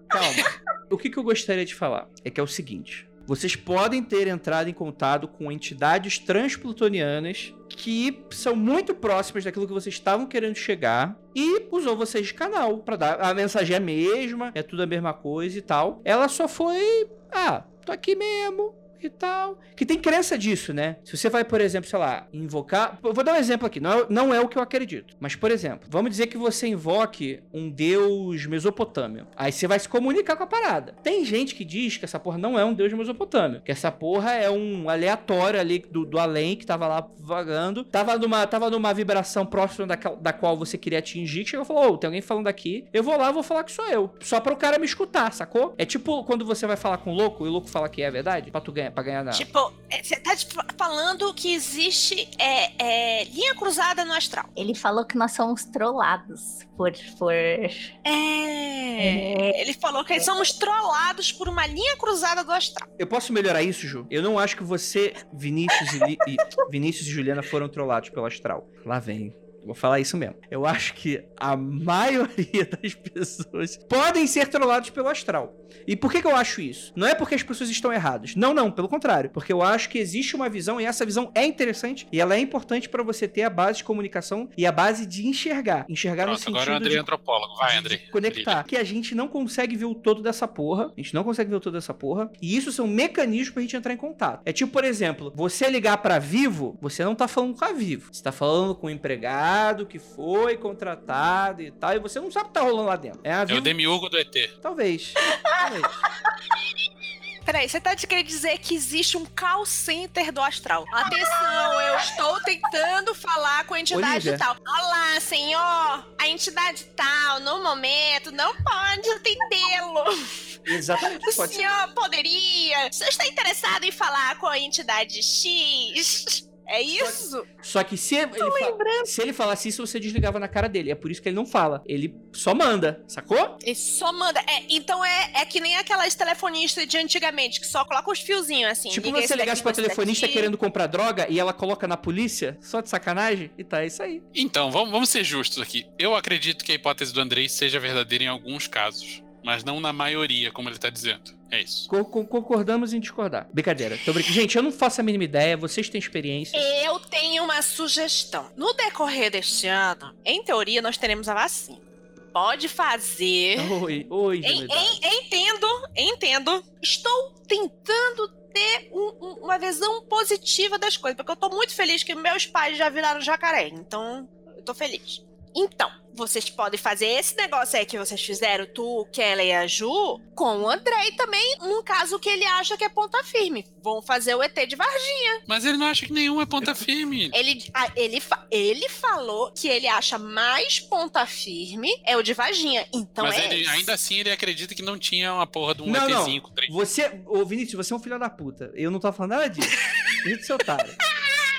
Calma. O que, que eu gostaria de falar é que é o seguinte. Vocês podem ter entrado em contato com entidades transplutonianas que são muito próximas daquilo que vocês estavam querendo chegar e usou vocês de canal para dar a mensagem é a mesma, é tudo a mesma coisa e tal. Ela só foi, ah, tô aqui mesmo, e tal. Que tem crença disso, né? Se você vai, por exemplo, sei lá, invocar. Eu vou dar um exemplo aqui, não é, não é o que eu acredito. Mas, por exemplo, vamos dizer que você invoque um deus mesopotâmio. Aí você vai se comunicar com a parada. Tem gente que diz que essa porra não é um deus mesopotâmio. Que essa porra é um aleatório ali do, do além que tava lá vagando. Tava numa, tava numa vibração próxima da, da qual você queria atingir. Que chegou e falou: Ô, tem alguém falando aqui. Eu vou lá, vou falar que sou eu. Só para o cara me escutar, sacou? É tipo quando você vai falar com o louco e o louco fala que é verdade. Pra tu ganhar pra ganhar nada. Tipo, é, você tá tipo, falando que existe é, é, linha cruzada no astral. Ele falou que nós somos trollados por. por... É, é. Ele falou que somos trollados por uma linha cruzada do astral. Eu posso melhorar isso, Ju? Eu não acho que você, Vinícius e, e Vinícius e Juliana foram trollados pelo astral. Lá vem. Vou falar isso mesmo. Eu acho que a maioria das pessoas podem ser trolladas pelo astral. E por que, que eu acho isso? Não é porque as pessoas estão erradas. Não, não, pelo contrário. Porque eu acho que existe uma visão e essa visão é interessante e ela é importante para você ter a base de comunicação e a base de enxergar. Enxergar Pronto, no sentido agora o André de, é antropólogo. Vai, André. Conectar. Que a gente não consegue ver o todo dessa porra. A gente não consegue ver o todo dessa porra. E isso são mecanismos pra gente entrar em contato. É tipo, por exemplo, você ligar para Vivo, você não tá falando com a Vivo. Você tá falando com o empregado que foi contratado e tal. E você não sabe o que tá rolando lá dentro. É, a é o demiurgo do ET. Talvez. Peraí, você tá querendo dizer que existe um call center do astral. Atenção, eu estou tentando falar com a entidade Olivia. tal. Olá, senhor. A entidade tal, no momento, não pode atendê-lo. Exatamente. O senhor poderia. Você está interessado em falar com a entidade X? É isso? Só, só que se ele, fa se ele falasse isso, você desligava na cara dele. É por isso que ele não fala. Ele só manda, sacou? Ele só manda. É, então é, é que nem aquelas telefonistas de antigamente, que só coloca os fiozinhos assim. Tipo você ligasse pra telefonista daqui. querendo comprar droga e ela coloca na polícia, só de sacanagem, e tá, é isso aí. Então, vamos, vamos ser justos aqui. Eu acredito que a hipótese do Andrei seja verdadeira em alguns casos mas não na maioria, como ele tá dizendo. É isso. Co concordamos em discordar. Brincadeira. Tô brincando. Gente, eu não faço a mínima ideia, vocês têm experiência. Eu tenho uma sugestão. No decorrer deste ano, em teoria, nós teremos a vacina. Pode fazer. Oi, oi, em, em, Entendo, entendo. Estou tentando ter um, um, uma visão positiva das coisas, porque eu tô muito feliz que meus pais já viraram jacaré. Então, eu tô feliz. Então, vocês podem fazer esse negócio aí que vocês fizeram, tu, o Kelly e a Ju, com o Andrei também, num caso que ele acha que é ponta firme. Vão fazer o ET de Varginha. Mas ele não acha que nenhum é ponta firme. ele, ele, ele falou que ele acha mais ponta firme é o de Varginha. Então Mas é ele, ainda assim ele acredita que não tinha uma porra de um não, ETzinho não. com três. Você, ô Vinícius, você é um filho da puta. Eu não tô falando nada disso. Gente, seu otário.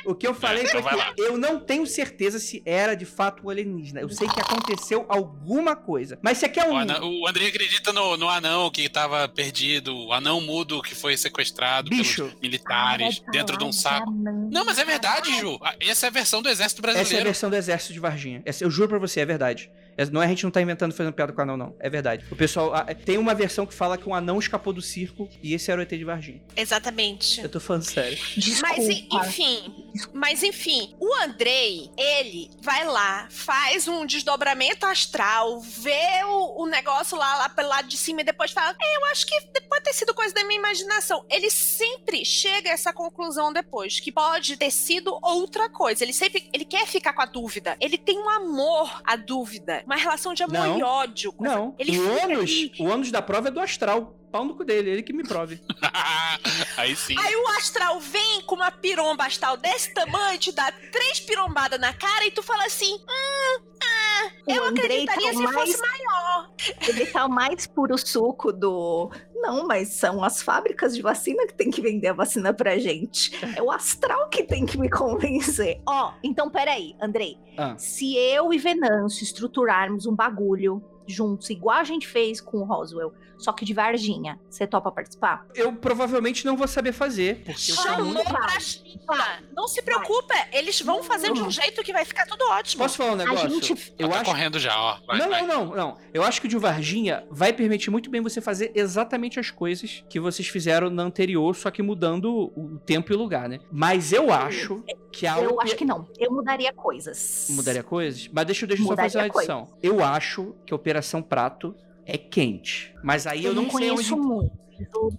O que eu falei é, foi que eu não tenho certeza se era de fato o alienígena. Eu sei que aconteceu alguma coisa. Mas você quer um. O, anão, o André acredita no, no, anão que tava perdido, o anão mudo que foi sequestrado Bicho. pelos militares ah, dentro de um saco. Não, mas é verdade, Ju. Essa é a versão do exército brasileiro. Essa é a versão do exército de Varginha. Essa, eu juro pra você, é verdade. É, não é a gente não tá inventando fazendo piada com o anão, não. É verdade. O pessoal. Tem uma versão que fala que um anão escapou do circo e esse era o ET de Varginha. Exatamente. Eu tô falando sério. Desculpa. Mas enfim. Mas enfim, o Andrei, ele vai lá, faz um desdobramento astral, vê o, o negócio lá, lá pelo lado de cima e depois fala: é, Eu acho que pode ter sido coisa da minha imaginação. Ele sempre chega a essa conclusão depois, que pode ter sido outra coisa. Ele sempre. Ele quer ficar com a dúvida. Ele tem um amor à dúvida uma relação de amor não, e ódio. Não, ele o ônus, o ônus da prova é do astral. Pau no cu dele, ele que me prove. Aí sim. Aí o astral vem com uma piromba astral desse tamanho, te dá três pirombadas na cara e tu fala assim: hum, ah, eu Andrei acreditaria tá se mais... fosse maior. Ele tá o mais puro suco do. Não, mas são as fábricas de vacina que tem que vender a vacina pra gente. É o astral que tem que me convencer. Ó, oh, então peraí, Andrei. Ah. Se eu e Venâncio estruturarmos um bagulho juntos, igual a gente fez com o Roswell, só que de Varginha. Você topa participar? Eu provavelmente não vou saber fazer, porque eu. Chamou vai. pra China. Não se preocupa, eles vão fazer de um jeito que vai ficar tudo ótimo. Posso falar um A negócio? gente. Eu tá acho correndo já, ó. Vai, não, vai. não, não, não. Eu acho que o de Varginha vai permitir muito bem você fazer exatamente as coisas que vocês fizeram na anterior, só que mudando o tempo e o lugar, né? Mas eu acho que a Eu OP acho que não. Eu mudaria coisas. mudaria coisas. Mas deixa, deixa eu só fazer uma edição. Eu acho que a Operação Prato é quente. Mas aí eu, Eu, não, não sei conheço onde. muito.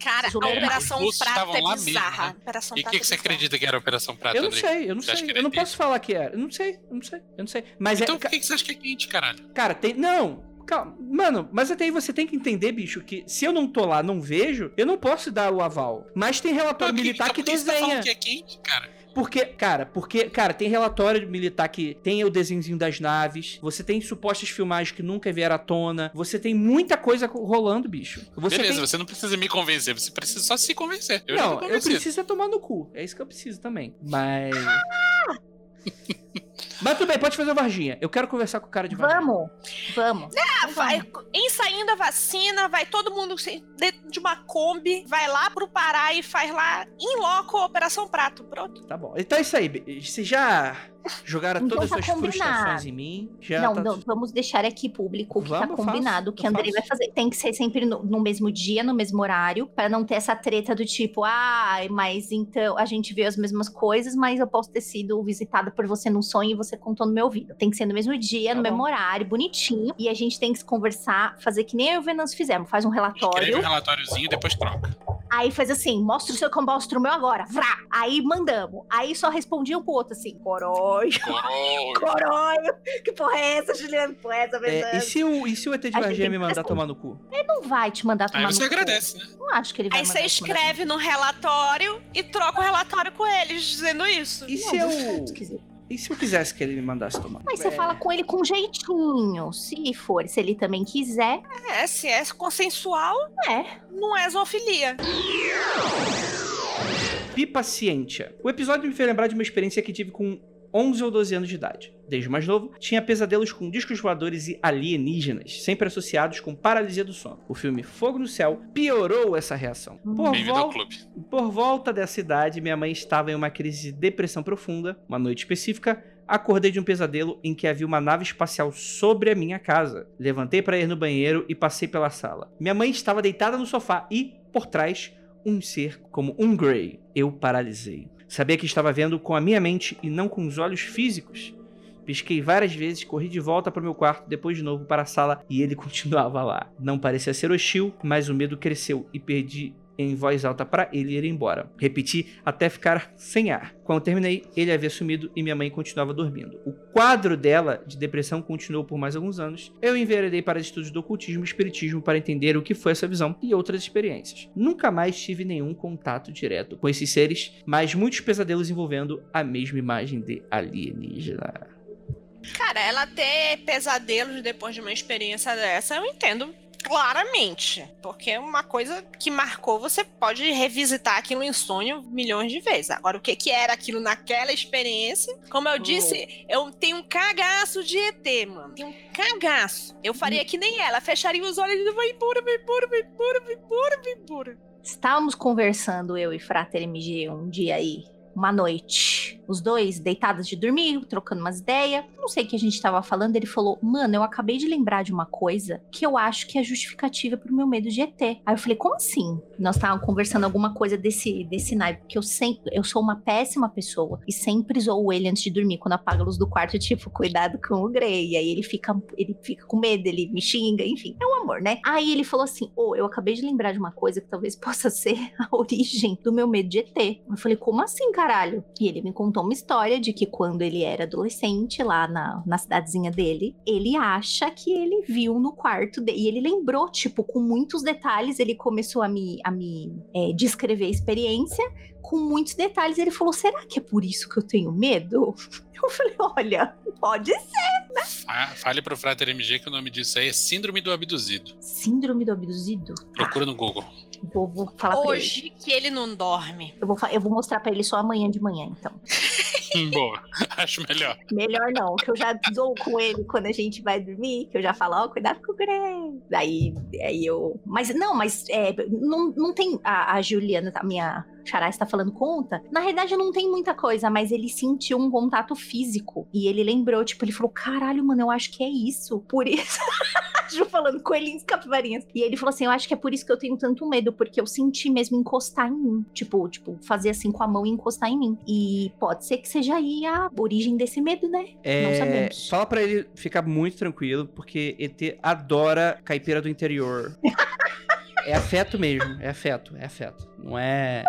Cara, a. Operação Prata estavam é lá mesmo, bizarra. né? Operação E o que, que você é bizarra. acredita que era a Operação Prata, Eu não sei, eu não sei. que Eu não é posso falar que era. Eu não sei, eu não sei, eu não sei. Mas Então é. por que, que você acha que é quente, caralho? Cara, tem. Não! Calma. Mano, mas até aí você tem que entender, bicho, que se eu não tô lá, não vejo, eu não posso dar o aval. Mas tem relatório Então, militar então que que você tá desenha. falando que é quente, cara? Porque, cara, porque, cara, tem relatório militar que tem o desenhozinho das naves, você tem supostas filmagens que nunca vieram à tona, você tem muita coisa rolando, bicho. Você Beleza, tem... você não precisa me convencer, você precisa só se convencer. Eu Não, eu preciso é tomar no cu. É isso que eu preciso também. Mas. Mas tudo bem, pode fazer a Varginha. Eu quero conversar com o cara de Varginha. Vamos, vamos. Ah, vai, em saindo a vacina, vai todo mundo se- dentro de uma Kombi, vai lá pro Pará e faz lá, em loco, a Operação Prato. Pronto. Tá bom. Então é isso aí. Vocês já jogaram Então todas tá as suas combinado. frustrações em mim? Já não, tá não, vamos deixar aqui público o que Vamos, tá eu faço, combinado, que eu a Andrei faço. vai fazer. Tem que ser sempre no, no mesmo dia, no mesmo horário, para não ter essa treta do tipo, ah, mas então a gente viu as mesmas coisas, mas eu posso ter sido visitada por você num sonho e você contou no meu ouvido. Tem que ser no mesmo dia, Tá no bom. mesmo horário, bonitinho, e a gente tem que se conversar, fazer que nem eu e o Venâncio fizemos, faz um Escreve relatório, um relatóriozinho e depois troca. Aí faz assim, mostra o seu que eu mostro o meu agora, vrá! Aí mandamos. Aí só respondia um pro outro assim, corói, corói, que porra é essa, Juliana? Que porra é essa, É, e, se o, e se o ET de Varginha me mandar responder. tomar no cu? não vai te mandar tomar Aí você no cu. agradece, né? Não acho que ele vai Aí você escreve no relatório e troca o relatório com eles, dizendo isso. E Não, se eu. E se eu quisesse que ele me mandasse tomar? Mas você É, fala com ele com jeitinho. Se for, se ele também quiser, É, se é consensual, é. não é zoofilia. Pipaciência. O episódio me fez lembrar de uma experiência que tive com 11 ou 12 anos de idade. Desde mais novo, tinha pesadelos com discos voadores e alienígenas, sempre associados com paralisia do sono. O filme Fogo no Céu piorou essa reação. Por, Bem-vindo ao vol clube. por volta dessa idade, minha mãe estava em uma crise de depressão profunda. Uma noite específica, acordei de um pesadelo em que havia uma nave espacial sobre a minha casa. Levantei para ir no banheiro e passei pela sala. Minha mãe estava deitada no sofá e, por trás, um ser como um Grey. Eu paralisei. Sabia que estava vendo com a minha mente e não com os olhos físicos. Pisquei várias vezes, corri de volta para o meu quarto, depois de novo para a sala e ele continuava lá. Não parecia ser hostil, mas o medo cresceu e perdi em voz alta para ele ir embora. Repeti até ficar sem ar. Quando terminei, ele havia sumido e minha mãe continuava dormindo. O quadro dela de depressão continuou por mais alguns anos. Eu enveredei para estudos do ocultismo e espiritismo para entender o que foi essa visão e outras experiências. Nunca mais tive nenhum contato direto com esses seres, mas muitos pesadelos envolvendo a mesma imagem de alienígena. Cara, ela ter pesadelos depois de uma experiência dessa, eu entendo claramente. Porque é uma coisa que marcou, você pode revisitar aquilo em sonho milhões de vezes. Agora, o que, que era aquilo naquela experiência? Como eu disse, eu tenho um cagaço de ET, mano. Tenho um cagaço. Eu faria que nem ela, fecharia os olhos e vai embora, vai embora, vai embora, vai embora, vai embora. Estávamos conversando, eu e Frater MG, um dia aí, uma noite. Os dois deitados de dormir, trocando umas ideias. Não sei o que a gente tava falando. Ele falou: Mano, eu acabei de lembrar de uma coisa que eu acho que é justificativa pro meu medo de ET. Aí eu falei: Como assim? Nós estávamos conversando alguma coisa desse, desse naipe. Porque eu sempre. Eu sou uma péssima pessoa. E sempre zoo ele antes de dormir. Quando apaga a luz do quarto, tipo, cuidado com o Grey. E aí ele fica, ele fica com medo, ele me xinga, enfim. É um amor, né? Aí ele falou assim: Ô, eu acabei de lembrar de uma coisa que talvez possa ser a origem do meu medo de ET. Eu falei: Como assim, caralho? E ele me contou uma história de que quando ele era adolescente, lá na, na cidadezinha dele, ele acha que ele viu no quarto dele. E ele lembrou, tipo, com muitos detalhes, ele começou a me, a me é, descrever a experiência. Com muitos detalhes, ele falou: será que é por isso que eu tenho medo? Eu falei: olha, pode ser. Fa- Fale pro Frater MG que o nome disso aí é Síndrome do Abduzido. Síndrome do abduzido? Procura no Google. vou, vou falar pra ele. Hoje que ele não dorme. Eu vou, eu vou mostrar pra ele só amanhã de manhã, então. Boa. Acho melhor. Melhor não, que eu já dou com ele quando a gente vai dormir, que eu já falo, ó, cuidado com o Grey. Daí, aí eu. Mas não, mas é, não, não tem. A, a Juliana, a minha Xará está falando conta. Na realidade, não tem muita coisa, mas ele sentiu um contato físico. E ele lembrou, tipo, ele falou: caralho, mano, eu acho que é isso. Por isso. Ju falando coelhinhos capivarinhas. E ele falou assim: Eu acho que é por isso que eu tenho tanto medo, porque eu senti mesmo encostar em mim. Tipo, tipo, fazer assim com a mão e encostar em mim. E pode ser que seja aí a origem desse medo, né? É, Não sabemos. Fala pra ele ficar muito tranquilo, porque ET adora caipira do interior. é afeto mesmo, é afeto, é afeto. Não é.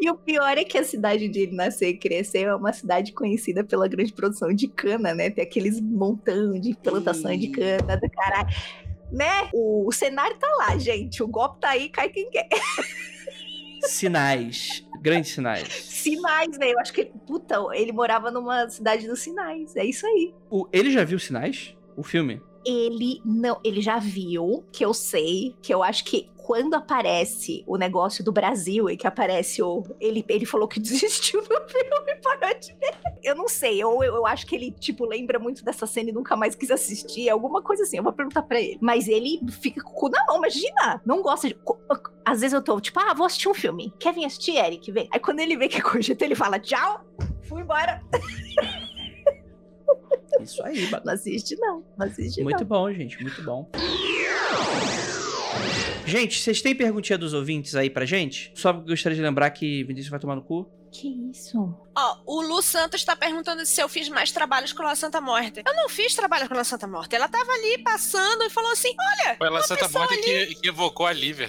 E o pior é que a cidade onde ele nasceu e cresceu é uma cidade conhecida pela grande produção de cana, né? Tem aqueles montão de plantações de cana do caralho. Né? O, o cenário tá lá, gente. O golpe tá aí, cai quem quer. Sinais. Grandes sinais. Sinais, né? Eu acho que, puta, ele morava numa cidade dos sinais. É isso aí. O, ele já viu sinais? O filme? Ele não, ele já viu, que eu sei, que eu acho que quando aparece o negócio do Brasil e que aparece o. Ele, ele falou que desistiu do filme parou de ver. Eu não sei, ou eu, eu acho que ele, tipo, lembra muito dessa cena e nunca mais quis assistir, alguma coisa assim. Eu vou perguntar pra ele. Mas ele fica com o cu na mão, imagina! Não gosta de. Às vezes eu tô, tipo, ah, vou assistir um filme. Quer vir assistir, Eric? Vem. Aí quando ele vê que é cojito, ele fala, tchau, fui embora. Isso aí, Não assiste, não. Não assiste, Muito não. bom, gente, muito bom. Gente, vocês têm perguntinha dos ouvintes aí pra gente? Só gostaria de lembrar que Vinícius vai tomar no cu. Que isso? Ó, o Lu Santos tá perguntando se eu fiz mais trabalhos com a Santa Morte. Eu não fiz trabalho com a Santa Morte. Ela tava ali passando e falou assim: olha, Foi ela uma Santa Morte que, que evocou a Lívia.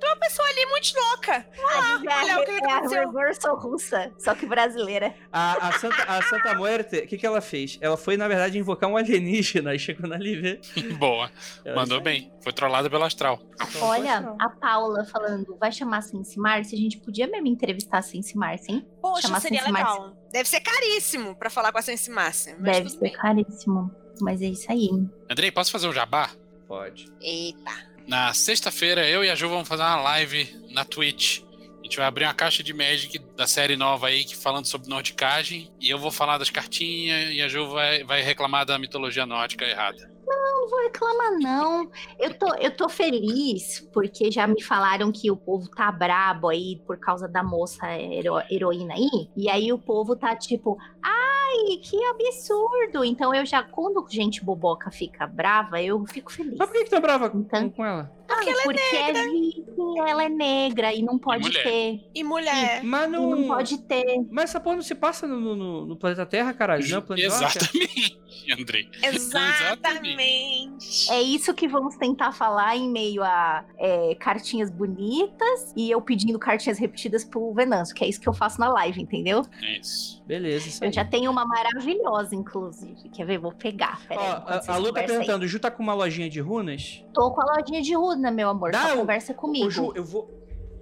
tem uma pessoa ali muito louca. a é, olha a, o que é a aconteceu. reversal russa, só que brasileira. A, a Santa, a Santa Muerte, o que, que ela fez? Ela foi, na verdade, invocar um alienígena e chegou na Lívia. Boa. Ela- Mandou bem. Foi trollada pelo astral. Olha, a Paula falando, vai chamar a Sense Marcia? A gente podia mesmo entrevistar a Sense Marcia, hein? Poxa, seria Sense legal. Deve ser caríssimo pra falar com a Sense Márcia. Deve ser bem. caríssimo. Mas é isso aí. Andrei, posso fazer um jabá? Pode. Eita. Na sexta-feira, eu e a Ju vamos fazer uma live na Twitch. A gente vai abrir uma caixa de Magic da série nova aí, que falando sobre nordicagem. E eu vou falar das cartinhas e a Ju vai, vai reclamar da mitologia nórdica errada. Não vou reclamar, não. Eu tô, eu tô feliz porque já me falaram que o povo tá brabo aí por causa da moça hero- heroína aí. E aí o povo tá tipo, ai, que absurdo. Então eu já, quando gente boboca fica brava, eu fico feliz. Mas por que, que tá brava Então- com ela? Porque ela é porque é viking, ela é negra e não pode mulher. ter. E mulher. Mas E não. não pode ter. Mas essa porra não se passa no, no- no planeta Terra, caralho, não? é Planeta? Exatamente, Andrei. Exatamente. É isso que vamos tentar falar em meio a é, cartinhas bonitas e eu pedindo cartinhas repetidas pro Venâncio, que é isso que eu faço na live, entendeu? É isso. Beleza, isso aí. Eu já tenho uma maravilhosa, inclusive. Quer ver? Vou pegar. Ó, aí, a, a Lu tá aí. perguntando, o Ju tá com uma lojinha de runas? Tô com a lojinha de Runa, meu amor. Dá Só um- conversa comigo. Ô, Ju, eu vou...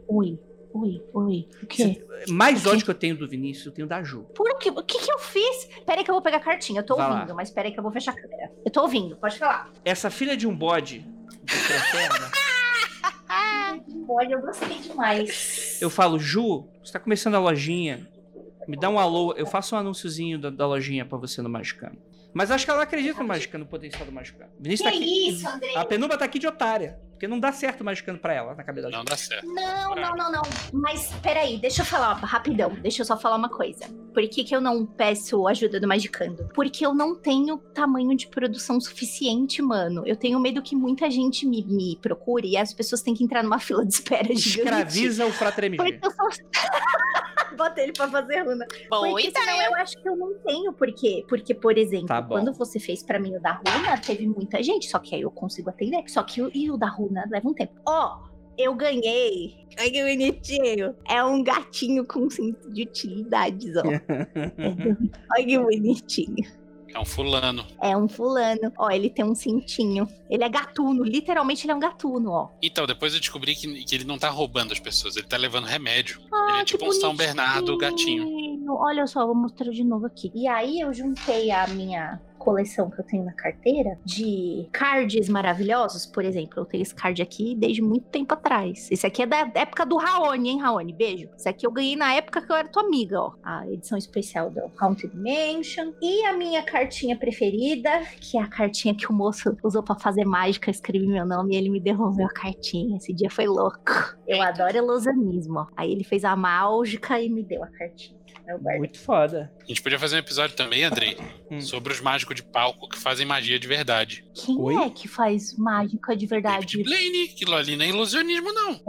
Ui, ui, ui. O quê? Mais ódio que eu tenho do Vinícius, eu tenho da Ju. Por quê? O que que eu fiz? Pera aí que eu vou pegar a cartinha. Eu tô Vai lá. ouvindo, mas pera aí que eu vou fechar a câmera. Eu tô ouvindo, pode falar. Essa filha de um bode de perna, Olha, eu gostei demais. eu falo, Ju, você tá começando a lojinha, me dá um alô, eu faço um anúnciozinho da, da lojinha pra você no Magicano. Mas acho que ela acredita no Magicano, no potencial do Magicano. Vinícius Que tá aqui. isso, André? A Penumbra tá aqui de otária. Porque não dá certo o Magicano pra ela na cabeça Não dá certo. Não, não, não, não. Mas peraí, deixa eu falar rapidão. Deixa eu só falar uma coisa. Por que, que eu não peço ajuda do Magicando? Porque eu não tenho tamanho de produção suficiente, mano. Eu tenho medo que muita gente me, me procure e as pessoas têm que entrar numa fila de espera gigante. Escraviza o Frater MG. Porque eu só. Bota ele pra fazer runa. Boa Porque senão ideia. eu acho que eu não tenho por quê. Porque, por exemplo, Tá bom. quando você fez pra mim o da runa, teve muita gente. Só que aí eu consigo atender. Só que o, e o da runa leva um tempo. Ó, eu ganhei. Ai, que bonitinho. É um gatinho com cinto de utilidades, ó. Olha que bonitinho. É um fulano. É um fulano. Ó, ele tem um cintinho. Ele é gatuno. Literalmente, ele é um gatuno, ó. Então, depois eu descobri que, que ele não tá roubando as pessoas, ele tá levando remédio. Ah, ele é tipo um São Bernardo gatinho. bonitinho. Olha só, vou mostrar de novo aqui. E aí eu juntei a minha coleção que eu tenho na carteira de cards maravilhosos. Por exemplo, eu tenho esse card aqui desde muito tempo atrás. Esse aqui é da época do Raoni, hein, Raoni? Beijo. Esse aqui eu ganhei na época que eu era tua amiga, ó. A edição especial do Haunted Mansion. E a minha cartinha preferida, que é a cartinha que o moço usou para fazer mágica, escrevi meu nome e ele me devolveu a cartinha. Esse dia foi louco. Eu adoro ilusionismo. Aí ele fez a mágica e me deu a cartinha. Guardei. Muito foda. A gente podia fazer um episódio também, Andrei, Hum. sobre os mágicos de palco que fazem magia de verdade. Quem Oi? é que faz mágica de verdade? David Blaine, aquilo ali não é ilusionismo, não.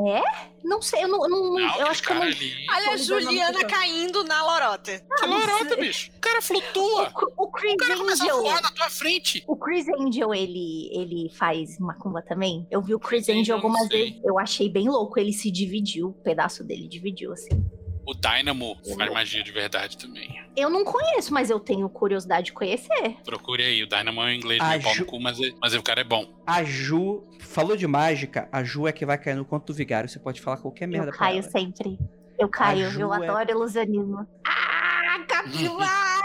Não sei, eu não. não- Não, eu acho que eu não. ali. Olha a Juliana caindo na lorota. Que Ah, mas- lorota, bicho. O cara flutua. O, o Chris O cara começa a Angel. voar na tua frente. O Chris Angel, ele, ele faz macumba também? Eu vi o Chris Angel Angel, algumas vezes. Eu achei bem louco. Ele se dividiu, o pedaço dele dividiu, assim. O Dynamo faz magia de verdade também. Eu não conheço, mas eu tenho curiosidade de conhecer. Procure aí. O Dynamo é um inglês pau Ju- no cu, mas, é- mas o cara é bom. A Ju falou de mágica, a Ju é que vai cair no conto do vigário. Você pode falar qualquer merda eu pra caio ela. sempre. Eu caio, eu é- adoro ilusionismo. Ah, capivara!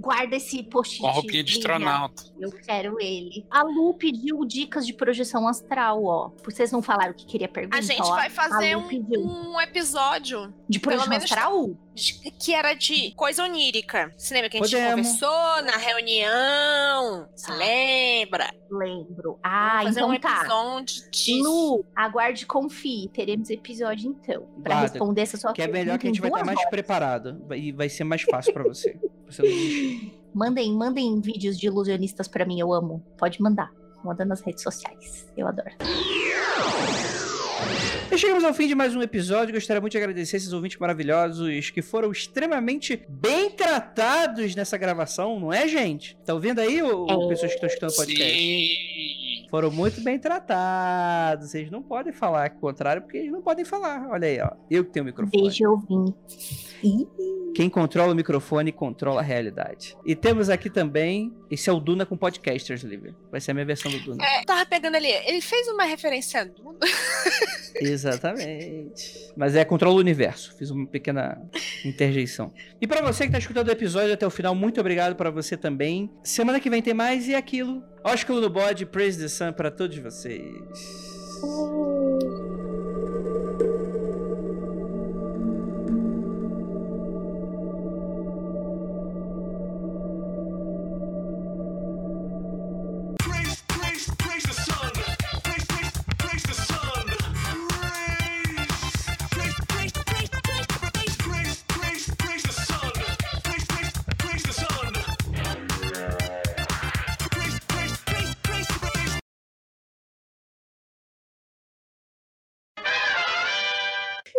Guarda esse post-it. Com a roupinha de astronauta. Eu quero ele. A Lu pediu dicas de projeção astral, ó. Vocês não falaram o que queria perguntar? A gente ó. vai fazer um, um episódio De projeção menos- astral? de- que era de coisa onírica. Você lembra que a gente Podemos. conversou na reunião? Você Tá. lembra? Lembro. Ah, Vamos fazer então um tá. episódio disso. Lu, aguarde e confie. Teremos episódio então. Pra Guarda, responder essa sua Que é melhor pergunta que a gente vai estar mais horas. preparado. E vai ser mais fácil pra você. Mandem, mandem vídeos de ilusionistas pra mim, eu amo. Pode mandar. Manda nas redes sociais. Eu adoro. E chegamos ao fim de mais um episódio. Gostaria muito de agradecer esses ouvintes maravilhosos que foram extremamente bem tratados nessa gravação, não é, gente? Tá ouvindo aí, ou, ou É. pessoas que estão escutando o podcast? Sim. Foram muito bem tratados. Vocês não podem falar o contrário, porque eles não podem falar. Olha aí, ó. Eu que tenho o microfone. Beijo, ouvinte. Ih, Quem controla o microfone controla a realidade. E temos aqui também. Esse é o Duna com podcasters, Lívia. Vai ser a minha versão do Duna. É, tava pegando ali. Ele fez uma referência a Duna. Exatamente. Mas é controla o universo. Fiz uma pequena interjeição. E pra você que tá escutando o episódio até o final, muito obrigado pra você também. Semana que vem tem mais e é aquilo. Ósculo no bode, praise the sun pra todos vocês.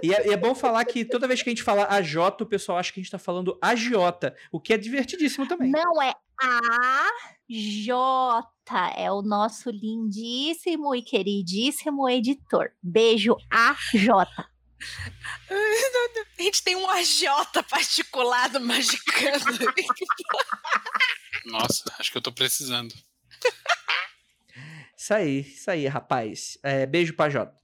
E é, e é bom falar que toda vez que a gente fala AJ, o pessoal acha que a gente tá falando agiota, o que é divertidíssimo também. Não é a J. É o nosso lindíssimo e queridíssimo editor. Beijo, a J. A gente tem um AJ particular do Magicando. Nossa, acho que eu tô precisando. Isso aí, isso aí, rapaz. É, beijo pra Jota.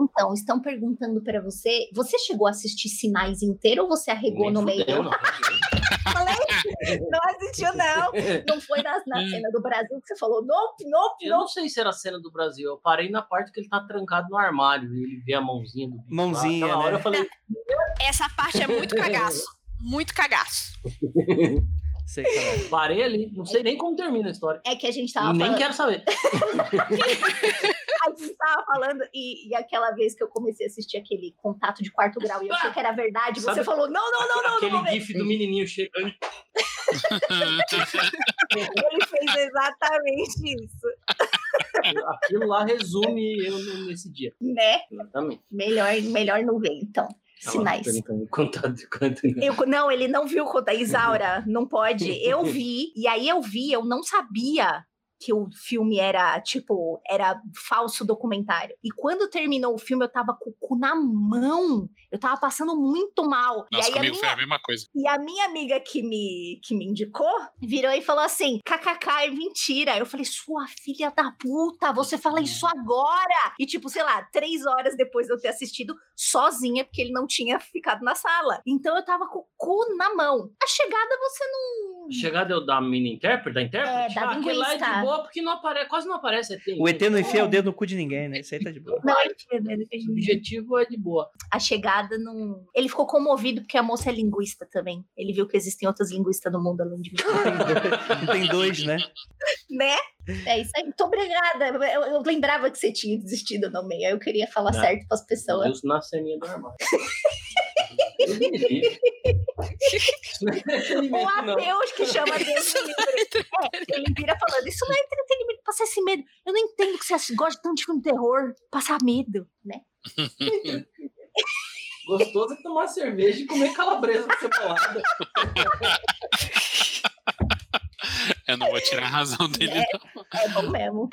Então, estão perguntando pra você. Você chegou a assistir Sinais inteiro ou você arregou Nem no meio? fudeu, não. Falei? Não assistiu, não. Não foi na, na cena do Brasil que você falou, nope, nope, Eu não sei se era a cena do Brasil. Eu parei na parte que ele tá trancado no armário e ele vê a mãozinha do bicho. lá. Mãozinha, hora né? eu falei, Essa parte é muito cagaço. Muito cagaço. Sei é. parei ali. Não sei nem como termina a história. É que a gente tava nem falando. quero saber. A gente tava falando, e, e aquela vez que eu comecei a assistir aquele contato de quarto grau e eu achei que era verdade, você Sabe- falou: não, não, não, não, não, Aquele vou ver. gif do menininho chegando. Ele fez exatamente isso. Aquilo lá resume eu nesse dia. Né? Exatamente. Melhor, melhor não ver, então. Sinais. contar. Eu, não, ele não viu conta. Isaura, não pode. Eu vi, e aí eu vi, eu não sabia que o filme era, tipo, era falso documentário. E quando terminou o filme, eu tava com o cu na mão. Eu tava passando muito mal. Nossa, e aí a comigo foi minha, a mesma coisa. e a minha amiga que me, que me indicou virou e falou assim: kkk, é mentira. Eu falei, sua filha da puta, você fala isso agora. E, tipo, sei lá, três horas depois de eu ter assistido sozinha, porque ele não tinha ficado na sala. Então eu tava com o cu na mão. A chegada você não. Chegada eu da mini intérprete, da intérprete? É, da ah, é de linguista. Boa porque não aparece, quase não aparece ET. O ET não enfia o dedo no cu de ninguém, né? Isso aí tá de boa. Não? O objetivo é de boa. a chegada não. Ele ficou comovido porque a moça é linguista também. Ele viu que existem outras linguistas no mundo além de mim. Tem dois, né? né? É isso aí. Muito obrigada. Eu, eu lembrava que você tinha desistido no meio. aí Eu queria falar Não. certo pras pessoas. Deus na ceninha do armário. É O não. ateus que chama Deus me livre. É, ele vira falando, isso não é entretenimento, passar esse medo. Eu não entendo que você gosta tanto de filme de terror, passar medo, né? Gostoso é tomar cerveja e comer calabresa cebolada. Eu não vou tirar a razão dele, não. É bom mesmo.